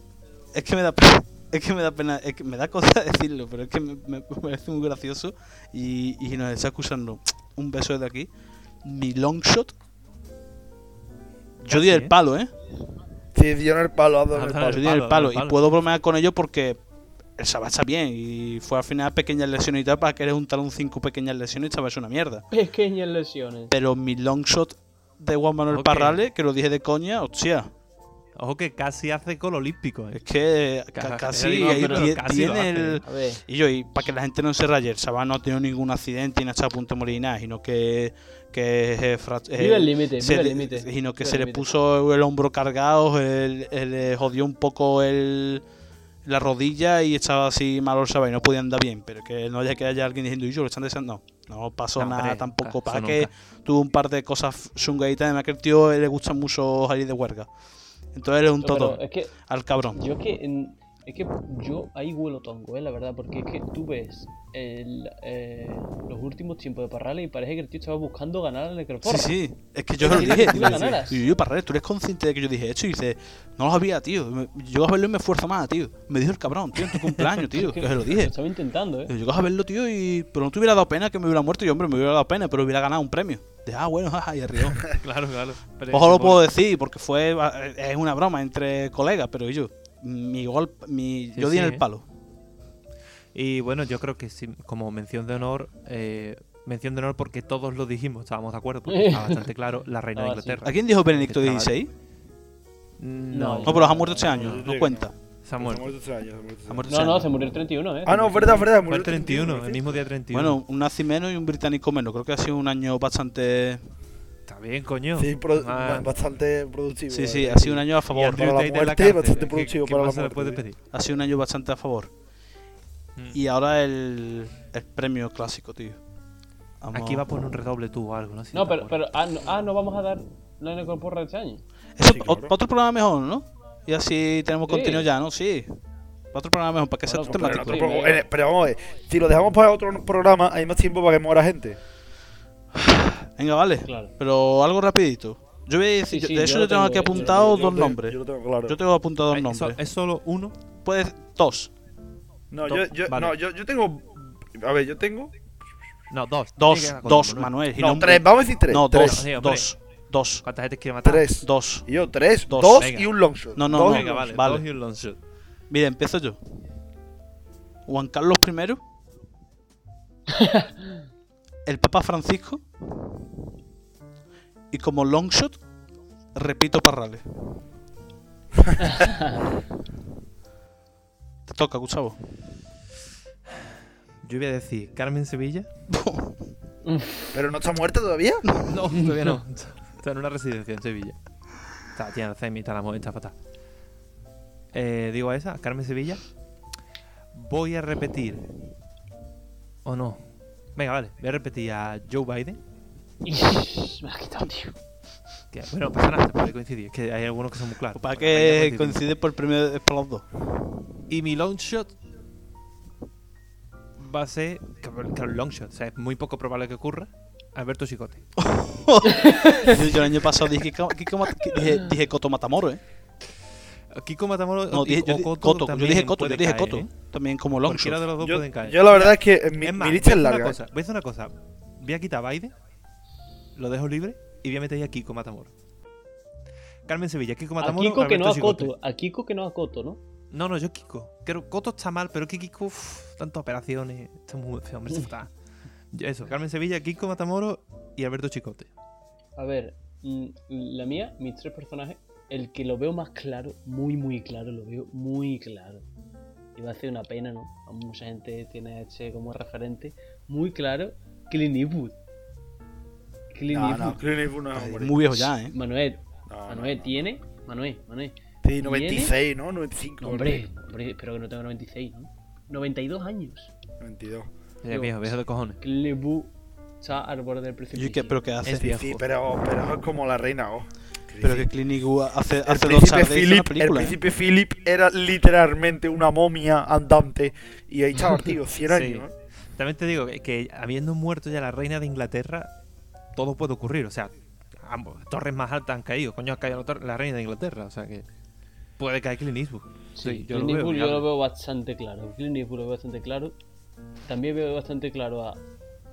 es que me da pena, es que me da pena, es que me da cosa decirlo, pero es que me, parece muy gracioso y, y nos está acusando un beso desde aquí. Mi long shot. Yo di Casi, el palo, ¿eh? Sí, dio en el palo, en el Ah, Yo palo. di palo, el palo y puedo bromear con ello porque el chaval está bien y fue al final pequeñas lesiones y tal para que eres un talón 5 pequeñas lesiones y chaval es una mierda. Pequeñas lesiones. Pero mi long shot de Juan Manuel Ok. Parrales, que lo dije de coña, hostia. Ojo que casi hace gol olímpico. ¿eh? Es que ca- Ca- casi no, ahí tiene el. Y yo, y para que la gente no se raye, el chaval no ha tenido ningún accidente y no está a punto de morir nada, sino que. que eh, eh, vive el límite, se vive el límite. Sino que vive se le límite. puso el hombro cargado, le jodió un poco el, la rodilla y estaba así malo el y no podía andar bien. Pero que no haya que haya alguien diciendo, y yo lo están deseando. No, no pasó No, nada hombre, tampoco. eso Para nunca. que tuvo un par de cosas chungaditas. Además, que el tío le gusta mucho salir de huelga. Entonces él es un todo es que al cabrón. Yo es que, en- es que yo ahí huelo tongo, eh, la verdad, porque es que tú ves el, eh, los últimos tiempos de Parrales y parece que el tío estaba buscando ganar al Sí, Necroporra. sí, es que yo lo dije. tú. Y yo, Parrales, tú eres consciente de que yo dije esto y dice, no lo sabía, tío. Yo a verlo y me esfuerzo más, tío. Me dijo el cabrón, tío, en tu cumpleaños, tío, que se lo Lo dije. estaba intentando, eh. Yo a verlo, tío, y. Pero no te hubiera dado pena que me hubiera muerto y, hombre, me hubiera dado pena, pero hubiera ganado un premio. De, ah, bueno, jaja, y arriba. Claro, claro. Pero Ojo lo puedo decir, porque fue. Es una broma entre colegas, pero yo. Mi gol. Mi, Sí, yo di sí, en el eh. palo. Y bueno, yo creo que sí, como mención de honor, eh, mención de honor porque todos lo dijimos, estábamos de acuerdo, porque está bastante claro, la reina de Ah, sí. Inglaterra. ¿A quién dijo Benedicto Estaba- XVI? Mm, No, No, No, pero ha muerto este año, no cuenta. Se ha Se muerto. se Ha muerto No, no, se murió el 31, eh. Ah, no, verdad, verdad. Murió el 31, el mismo día 31. Bueno, un nazi menos y un británico menos. Creo que ha sido un año bastante. está bien, coño. Sí, pro- Ah, bastante productivo. Sí, la sí, ha sido un año a y favor. Andrew para la la muerte, bastante ¿qué- productivo qué para la más se le muerte, pedir? Ha sido un año bastante a favor. Mm. Y ahora el, el premio clásico, tío. Vamos- Aquí va a poner un redoble tú o algo, ¿no? Si No, pero, pero ah, no, ah, no vamos a dar la Necroporra de este año. Eso, Sí, claro. otro programa mejor, ¿no? Y así tenemos Sí. contenido ya, ¿no? Sí. Otro programa mejor, para que sea Bueno, Pero, en temático. otro Sí, pro- me- en- pero vamos a ver, si lo dejamos para otro programa, hay más tiempo para que muera gente. Venga, vale. Claro. Pero algo rapidito. Yo voy a decir, Sí, sí, de yo lo yo tengo tengo aquí hecho. apuntado Yo- yo dos nombres. Yo lo tengo claro. Yo tengo apuntado dos nombres. ¿Es solo uno? Puedes, dos. No, Dos, yo, yo, vale. no yo, yo tengo. A ver, yo tengo. No, dos. Dos, dos. Manuel. No, tres, vamos a decir tres. No, tres. dos, dos, dos, ¿Cuánta gente quiere matar? Tres. dos. Y yo, tres, Dos. dos, y un longshot. No, no, Dos no. un Venga, vale. Vale. dos y un long shot. Mira, empiezo yo. Juan Carlos I. el Papa Francisco. Y como longshot, repito Parrales. Te toca, Gustavo. Yo voy a decir Carmen Sevilla. Pero no está muerta todavía. No, todavía no. Está en una residencia en Sevilla. Está, tiene Alzheimer, está la mujer, está fatal. Eh, digo a esa, Carmen Sevilla. Voy a repetir. ¿O no? Venga, vale. Voy a repetir a Joe Biden. me la has quitado, tío. Que, bueno, pasa nada, puede coincidir. Es que hay algunos que son muy claros. Para que coincide por el de para los dos. Y mi long shot va a ser. Claro, claro, long shot. O sea, es muy poco probable que ocurra. Alberto Chicote. yo, yo el año pasado dije, Kiko- dije, dije Coto Matamoro, ¿eh? Kiko Matamoros No, dije, yo, Coto Coto, yo también dije Coto, yo dije caer, Coto. ¿eh? También como Cualquiera longshot. de los dos Yo, pueden caer. yo la verdad es que eh, mi, Es más, mi lista es voy a hacer larga. Una cosa, voy a hacer una cosa. Voy a quitar a Biden, lo dejo libre y voy a meter ahí a Kiko Matamoros. Carmen Sevilla, Kiko A Matamoros. Kiko que no Alberto a Chicote. Coto. A Kiko que no a Coto, ¿no? No, no, yo Kiko. Creo Coto está mal, pero que Kiko, uff, tantas operaciones. Está muy feo, hombre, está. Eso, Carmen Sevilla, Kiko Matamoros y Alberto Chicote. A ver, mm, la mía, mis tres personajes, el que lo veo más claro, muy, muy claro, lo veo muy claro. Y va a ser una pena, ¿no? Mucha gente tiene a este como referente. Muy claro, Clint Eastwood. Clint No, Eastwood. no, Clint Eastwood no es. Muy viejo ya, ¿eh? Manuel, No, Manuel no. tiene. Manuel, Manuel. Sí, 96, ¿no? 95. No, hombre, hombre, espero que no tenga 96, ¿no? 92 años. 92. Eh, Dios. viejo, viejo de cojones. Eastwood está al borde del precipicio. ¿qué- ¿Pero qué hace? Es viejo. Sí, pero, pero es como la reina, oh. Pero que Eastwood hace, El hace dos tardes Philip, el película. ¿eh? príncipe Philip era literalmente una momia andante y ahí estaba, tío, 100 Sí. años. ¿eh? También te digo que, que habiendo muerto ya la reina de Inglaterra, todo puede ocurrir. O sea, ambos, torres más altas han caído. Coño, ha caído la, la reina de Inglaterra. O sea que puede caer Clint Eastwood. Sí, yo lo veo. Yo lo bastante claro. Clint Eastwood lo veo bastante claro. También veo bastante claro a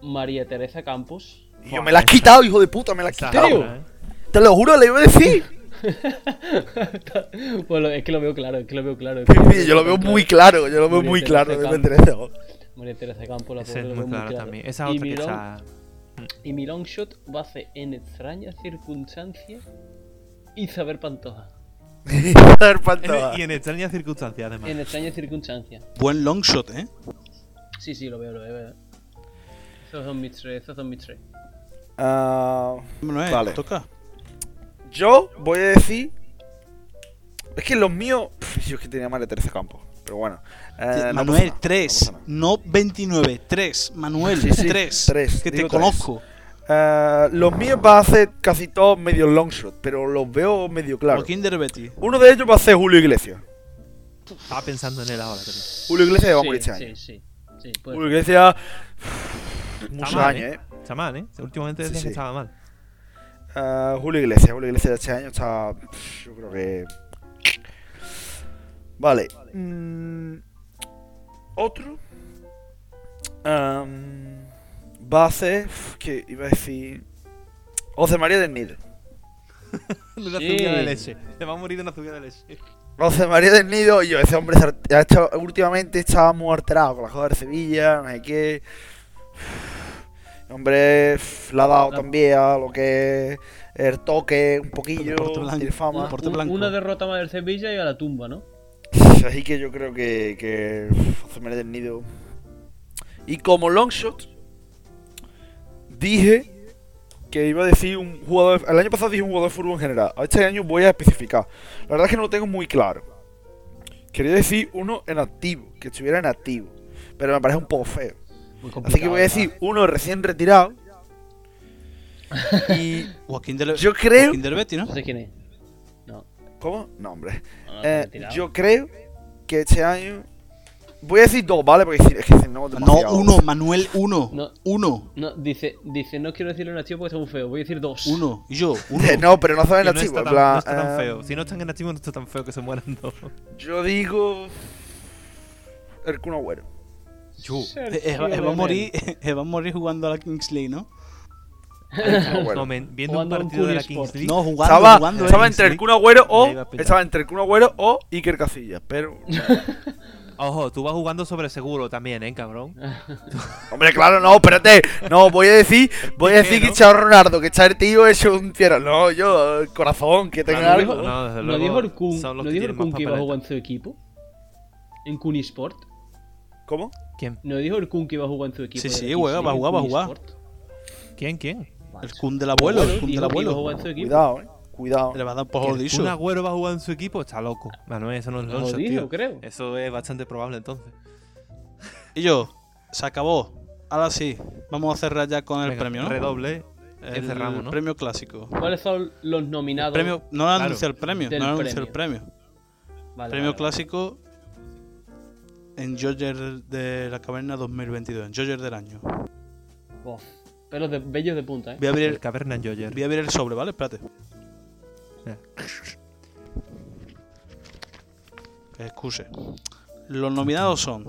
María Teresa Campos. Y yo me la has quitado, hijo de puta, me la has quitado. Te lo juro, le iba a decir. bueno, es que lo veo claro, es que lo veo claro. es Sí, que sí, yo lo veo bastante muy claro, yo lo veo María muy Teresa claro. María Teresa Campos, la Esa pobre, es lo muy veo claro. también. Esa y, otra mi que long, está. y mi long shot va a ser en extrañas circunstancias Isabel Pantoja. Isaac En- Pantoja. y en extrañas circunstancias, además. En extrañas circunstancias. Buen long shot, ¿eh? Sí, sí, lo veo, lo veo. Esos son mis tres, esos son mis tres. Ah, Manuel, Vale. toca. yo voy a decir. Es que los míos. pf, Yo es que tenía más de 13 campos. Pero bueno. eh, no Manuel, nada, 3, no no 29, 3. Manuel, Sí, sí, 3. tres, Que te digo tres. conozco. Eh, los míos van a ser casi todos medio long shot, pero los veo medio claros. Uno de ellos va a ser Julio Iglesias. Estaba pensando en él ahora. Pero... Julio Iglesias va a morir este año. sí, sí, puede Julio Iglesias. Muchos mal, años, eh. Está mal, ¿eh? Últimamente Sí, decías sí. que estaba mal. Eh, Julio Iglesias, Julio Iglesias este año está. Yo creo que. Vale. mm, otro. Va a ser. que iba a decir. José María del Nido. De una Sí. de leche. Se va a morir de una subida de leche. José María del Nido, y yo, ese hombre se ha- hecho- últimamente estaba muy alterado con la joda de Sevilla, no sé qué. Hombre, pff, le ha dado La- también a lo que es el toque un poquillo, tiene fama. Una, derrota más del Sevilla y a la tumba, ¿no? Así que yo creo que, que José María del Nido. Y como longshot, dije que iba a decir un jugador. El año pasado dije un jugador de fútbol en general. Este año voy a especificar. La verdad es que no lo tengo muy claro. Quería decir uno en activo, que estuviera en activo. Pero me parece un poco feo. Muy Así que voy a decir uno recién retirado. y yo creo. Joaquín Derbetti, ¿no? No sé quién es. No, ¿Cómo? No, hombre. no, no, Eh, yo creo que este año. Voy a decir dos, ¿vale? Porque si- es que si no. No, uno, Manuel, uno. No. Uno. No, dice, dice, no quiero decirlo en activo porque está muy feo. Voy a decir dos. Uno. Y yo, uno. No, pero no saben en no, activo. está en tan, plan, no está tan eh, feo. Si no están en activo, no está tan feo que se mueran dos. Yo digo. El Kun Agüero. Chu. Eh, eh, va- eh, va a morir, eh, va a morir jugando a la Kings League, ¿no? El Kun Agüero. No, men, viendo Jugando un un partido de la Kings. League. No, jugando, Estaba, jugando. estaba entre el Kun Agüero o. Estaba entre el Kun Agüero o Iker Casillas. Pero. Ojo, tú vas jugando sobre seguro también, ¿eh, cabrón? Hombre, claro, no, espérate. No, voy a decir. Voy a decir ¿Qué, que? Chao Ronaldo, que está el tío hecho un fiero. No, yo, corazón, que tenga algo. no, ¿No dijo el Kun, ¿no que dijo el Kun que iba a jugar en su equipo? ¿En Kunisport? ¿Cómo? ¿Quién? ¿No dijo el Kun que iba a jugar en su equipo? Sí, sí, juega, va a jugar, va a jugar. ¿Quién? ¿Quién? El Kun del abuelo, el Kun del abuelo. Cuidado, eh. Cuidado. Le va a dar por ¿Que el. Kun Agüero va a jugar en su equipo? Está loco. Manuel, eso no es Lo longshot, dijo, tío. creo. Eso es bastante probable entonces. Y yo, se acabó. Ahora sí, vamos a cerrar ya con el Venga, premio, ¿no? Redoble. El cerramos, ¿no? premio clásico. ¿Cuáles son los nominados? Premio, no le Claro. anuncia el premio, no le anuncia el premio. Vale, premio vale, clásico en Georgia de la Caverna 2022, en Georgia del año. Bof. Pelos de, bellos de punta, ¿eh? Voy a abrir El el, Caverna Joyer. voy a abrir el sobre, ¿vale? Espérate. Excuse. Los nominados son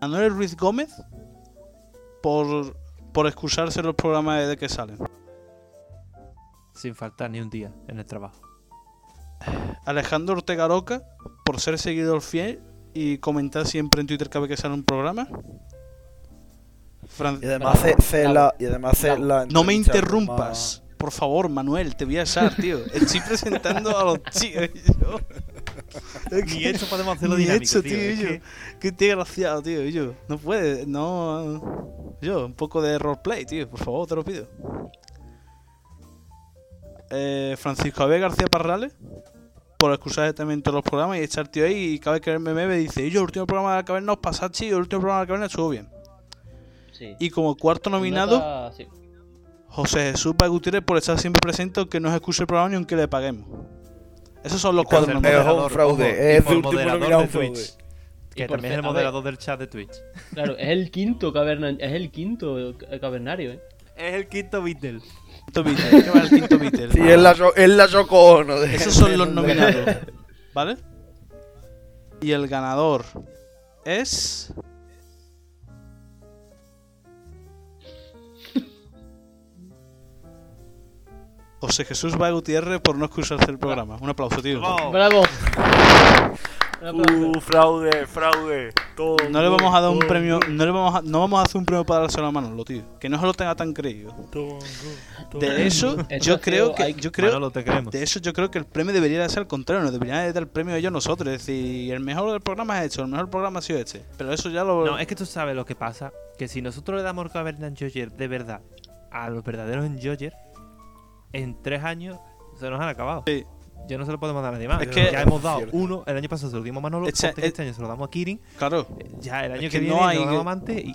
Manuel Ruiz Gómez por, por excusarse en los programas de que salen. Sin faltar ni un día en el trabajo. Alejandro Ortega Roca por ser seguidor fiel y comentar siempre en Twitter cada vez que sale un programa. Fran- Y además la. Y además la. no me interrumpas, por favor, Manuel, te voy a echar, tío. Estoy presentando a los chicos. yo. Es Ni eso podemos hacerlo Ni dinámico, hecho, tío. tío, yo. que- Qué tío desgraciado, tío. Yo. No puede, no. Yo, un poco de roleplay, tío. Por favor, te lo pido. Eh, Francisco Javier García Parrales. Por excusarse también todos los programas y echar tío ahí. Y cada vez que el meme me dice: Yo, el último programa de la caverna os pasa chido. El último programa de la caverna estuvo bien. Sí. Y como cuarto nominado, Nota- sí. José Jesús Paz Gutiérrez por estar siempre presente aunque no se excuse el programa ni aunque le paguemos. Esos son los cuatro nominados. Es un fraude, es el último moderador nominado de. Twitch. Y Que también es el moderador del chat de Twitch. Claro, es el quinto caverna, es el quinto ca- cavernario, ¿eh? Es el quinto Beatle. Quinto Beatle, ¿qué va el quinto Beatle? Sí, es la, Yo- es la Yoko Ono. de- Esos son los nominados. ¿Vale? Y el ganador es. José Jesús Valle Gutiérrez por no excusarse el programa. Un aplauso, tío. ¡Bravo! ¡Bravo! Uh, fraude, fraude. Todo No le vamos a dar un todo premio, no le vamos a, no vamos a hacer un premio para dárselo a Manolo, tío. Que no se lo tenga tan creído. todo good, todo De eso, yo creo que, yo creo, Manolo, te queremos. de eso yo creo que el premio debería de ser al contrario, nos deberían de dar el premio a ellos nosotros. Es decir, el mejor del programa es hecho, el mejor programa ha sido este. Pero eso ya lo. No, es que tú sabes lo que pasa. Que si nosotros le damos Caverna Enjoyer de verdad a los verdaderos Enjoyer, en tres años se nos han acabado. Sí. Ya no se lo podemos dar a nadie más. Es que- ya hemos dado Cierto. uno, el año pasado se lo dimos a Manolo, Este- este, este año se lo damos a Kirin, Claro. eh, ya el año Es que, que viene no hay se lo damos que- a y, ¿y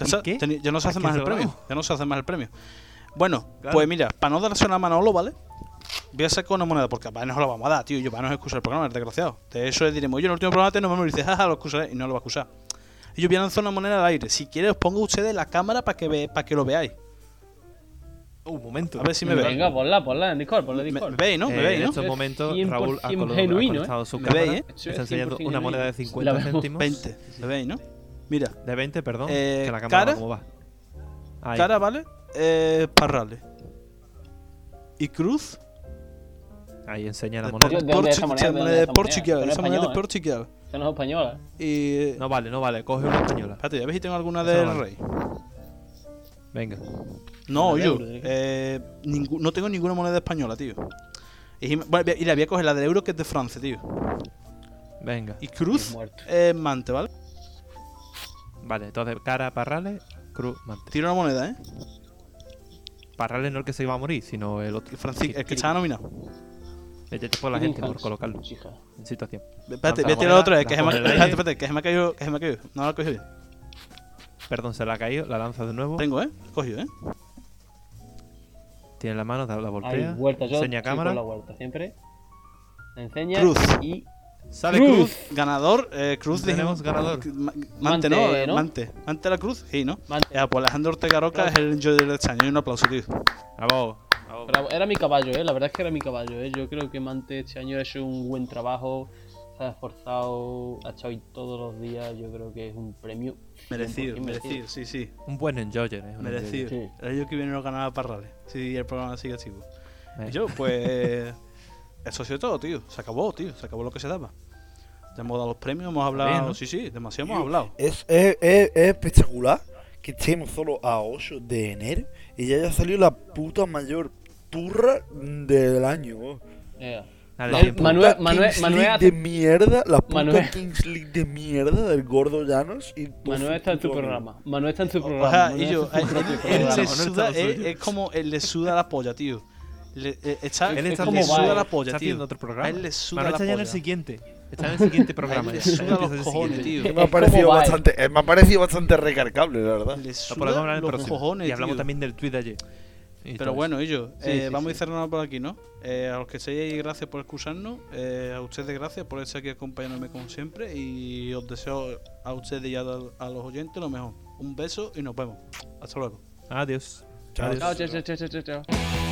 ya no se ¿A hace más el premio. Ya no se hace más el premio. Bueno, Claro. pues mira, para no dárselo a Manolo, ¿vale? Voy a sacar una moneda porque para no lo vamos a dar, tío. Yo para no escuchar el programa, el desgraciado. De eso le diremos, yo en el último programa te no me dice, jaja, lo excusaré y no lo va a excusar. Y yo voy a lanzar una moneda al aire. Si quieres, os pongo ustedes la cámara para que, ve, para que lo veáis. Uh, un momento. A ver si me veis. Venga, ponla, ponla en Discord, ponla en Me, Discord. me veis, ¿no? Eh, Me veis, en ¿no? estos Es momentos 100% Raúl ha, colo- ha genuino, conectado su Me cámara, veis, ¿eh? Está es enseñando 100% una moneda de genuino. 50 La vemos. céntimos. 20. ¿Me veis, no? Mira, De 20, perdón. Eh, que la cámara cara. va como va. Ahí. cara, ¿vale? Eh, parrales. Y cruz. Ahí enseña la de moneda. Por- ¿De. Portugal. Esa moneda de española, ¿eh? Portugal. Esa no es española. Y. No vale, no vale. Coge una española. Espérate, a ver si tengo alguna del rey. Venga. No, yo. euro, ¿eh? Eh, ningú- no tengo ninguna moneda española, tío. Y, bueno, y la voy a coger la del euro que es de Francia, tío. Venga. Y cruz es mante, ¿vale? Vale, entonces cara, parrales, cruz, mante. Tiro una moneda, ¿eh? Parrales no el que se iba a morir, sino el otro. Francis, el que estaba nominado. Vete por la gente, por colocarlo Chica. en situación. Espérate, voy a tirar otra vez, espérate, que se me ha caído, que se me ha caído. No la he cogido bien. Perdón, se la ha caído, la lanza de nuevo. Tengo, ¿eh? Cogido, ¿eh? Tiene la mano, da la vuelta, yo enseña cámara. la vuelta, siempre. Enseña Cruz. y Sale Cruz. cruz. Ganador, eh, Cruz Tenemos dijimos- ganador. Ma- Mante, Mante, ¿no? Eh, ¿no? Mante. Mante la Cruz, sí, ¿no? Mante. Ya, pues Alejandro Ortega Roca es el enjoy del este año. Y un aplauso, tío. Bravo. bravo. Bravo, Era mi caballo, ¿eh? La verdad es que era mi caballo, ¿eh? Yo creo que Mante este año ha hecho un buen trabajo, se ha esforzado, ha estado ahí todos los días. Yo creo que es un premio. Merecido, 100% merecido, sí, sí. Un buen enjoyer, eh. Merecido. Sí. El año que viene lo ganaba Parrales. Sí, el programa sigue activo. Y yo, pues. Eso ha sido todo, tío. Se acabó, tío. Se acabó lo que se daba. Ya hemos dado los premios, hemos hablado. Bien, ¿no? Sí, sí, demasiado hemos hablado. Es, es, es, es espectacular que estemos solo a 8 de enero y ya haya salido la puta mayor turra del año. oh. Eh, Dale, La Manuel- Manuel- Kings Manuel League de mierda, la puta Manuel- Kings League de mierda del gordo Llanos y Manuel su está en tu programa. Manuel está en tu programa. Y yo, su le suda, es, es como él le suda la polla, tío. Le, eh, está, Él está le como suda va, la eh. polla, Está tío. haciendo otro programa. A él le suda Manuel la está ya en el siguiente. Está en el siguiente programa. le suda los el cojones, siguiente. tío. Me ha Es parecido bastante, eh, me ha parecido bastante recargable, la verdad. Le suda en los cojones, y hablamos también del tweet de ayer. Pero bueno, ellos, Sí, eh, sí, vamos a ir cerrando por aquí, ¿no? Eh, a los que ahí, gracias por escucharnos. Eh, a ustedes, gracias por estar aquí acompañándome como siempre. Y os deseo a ustedes y a, a los oyentes lo mejor. Un beso y nos vemos. Hasta luego. Adiós. Chao. Chao, chao, chao, chao, chao, chao.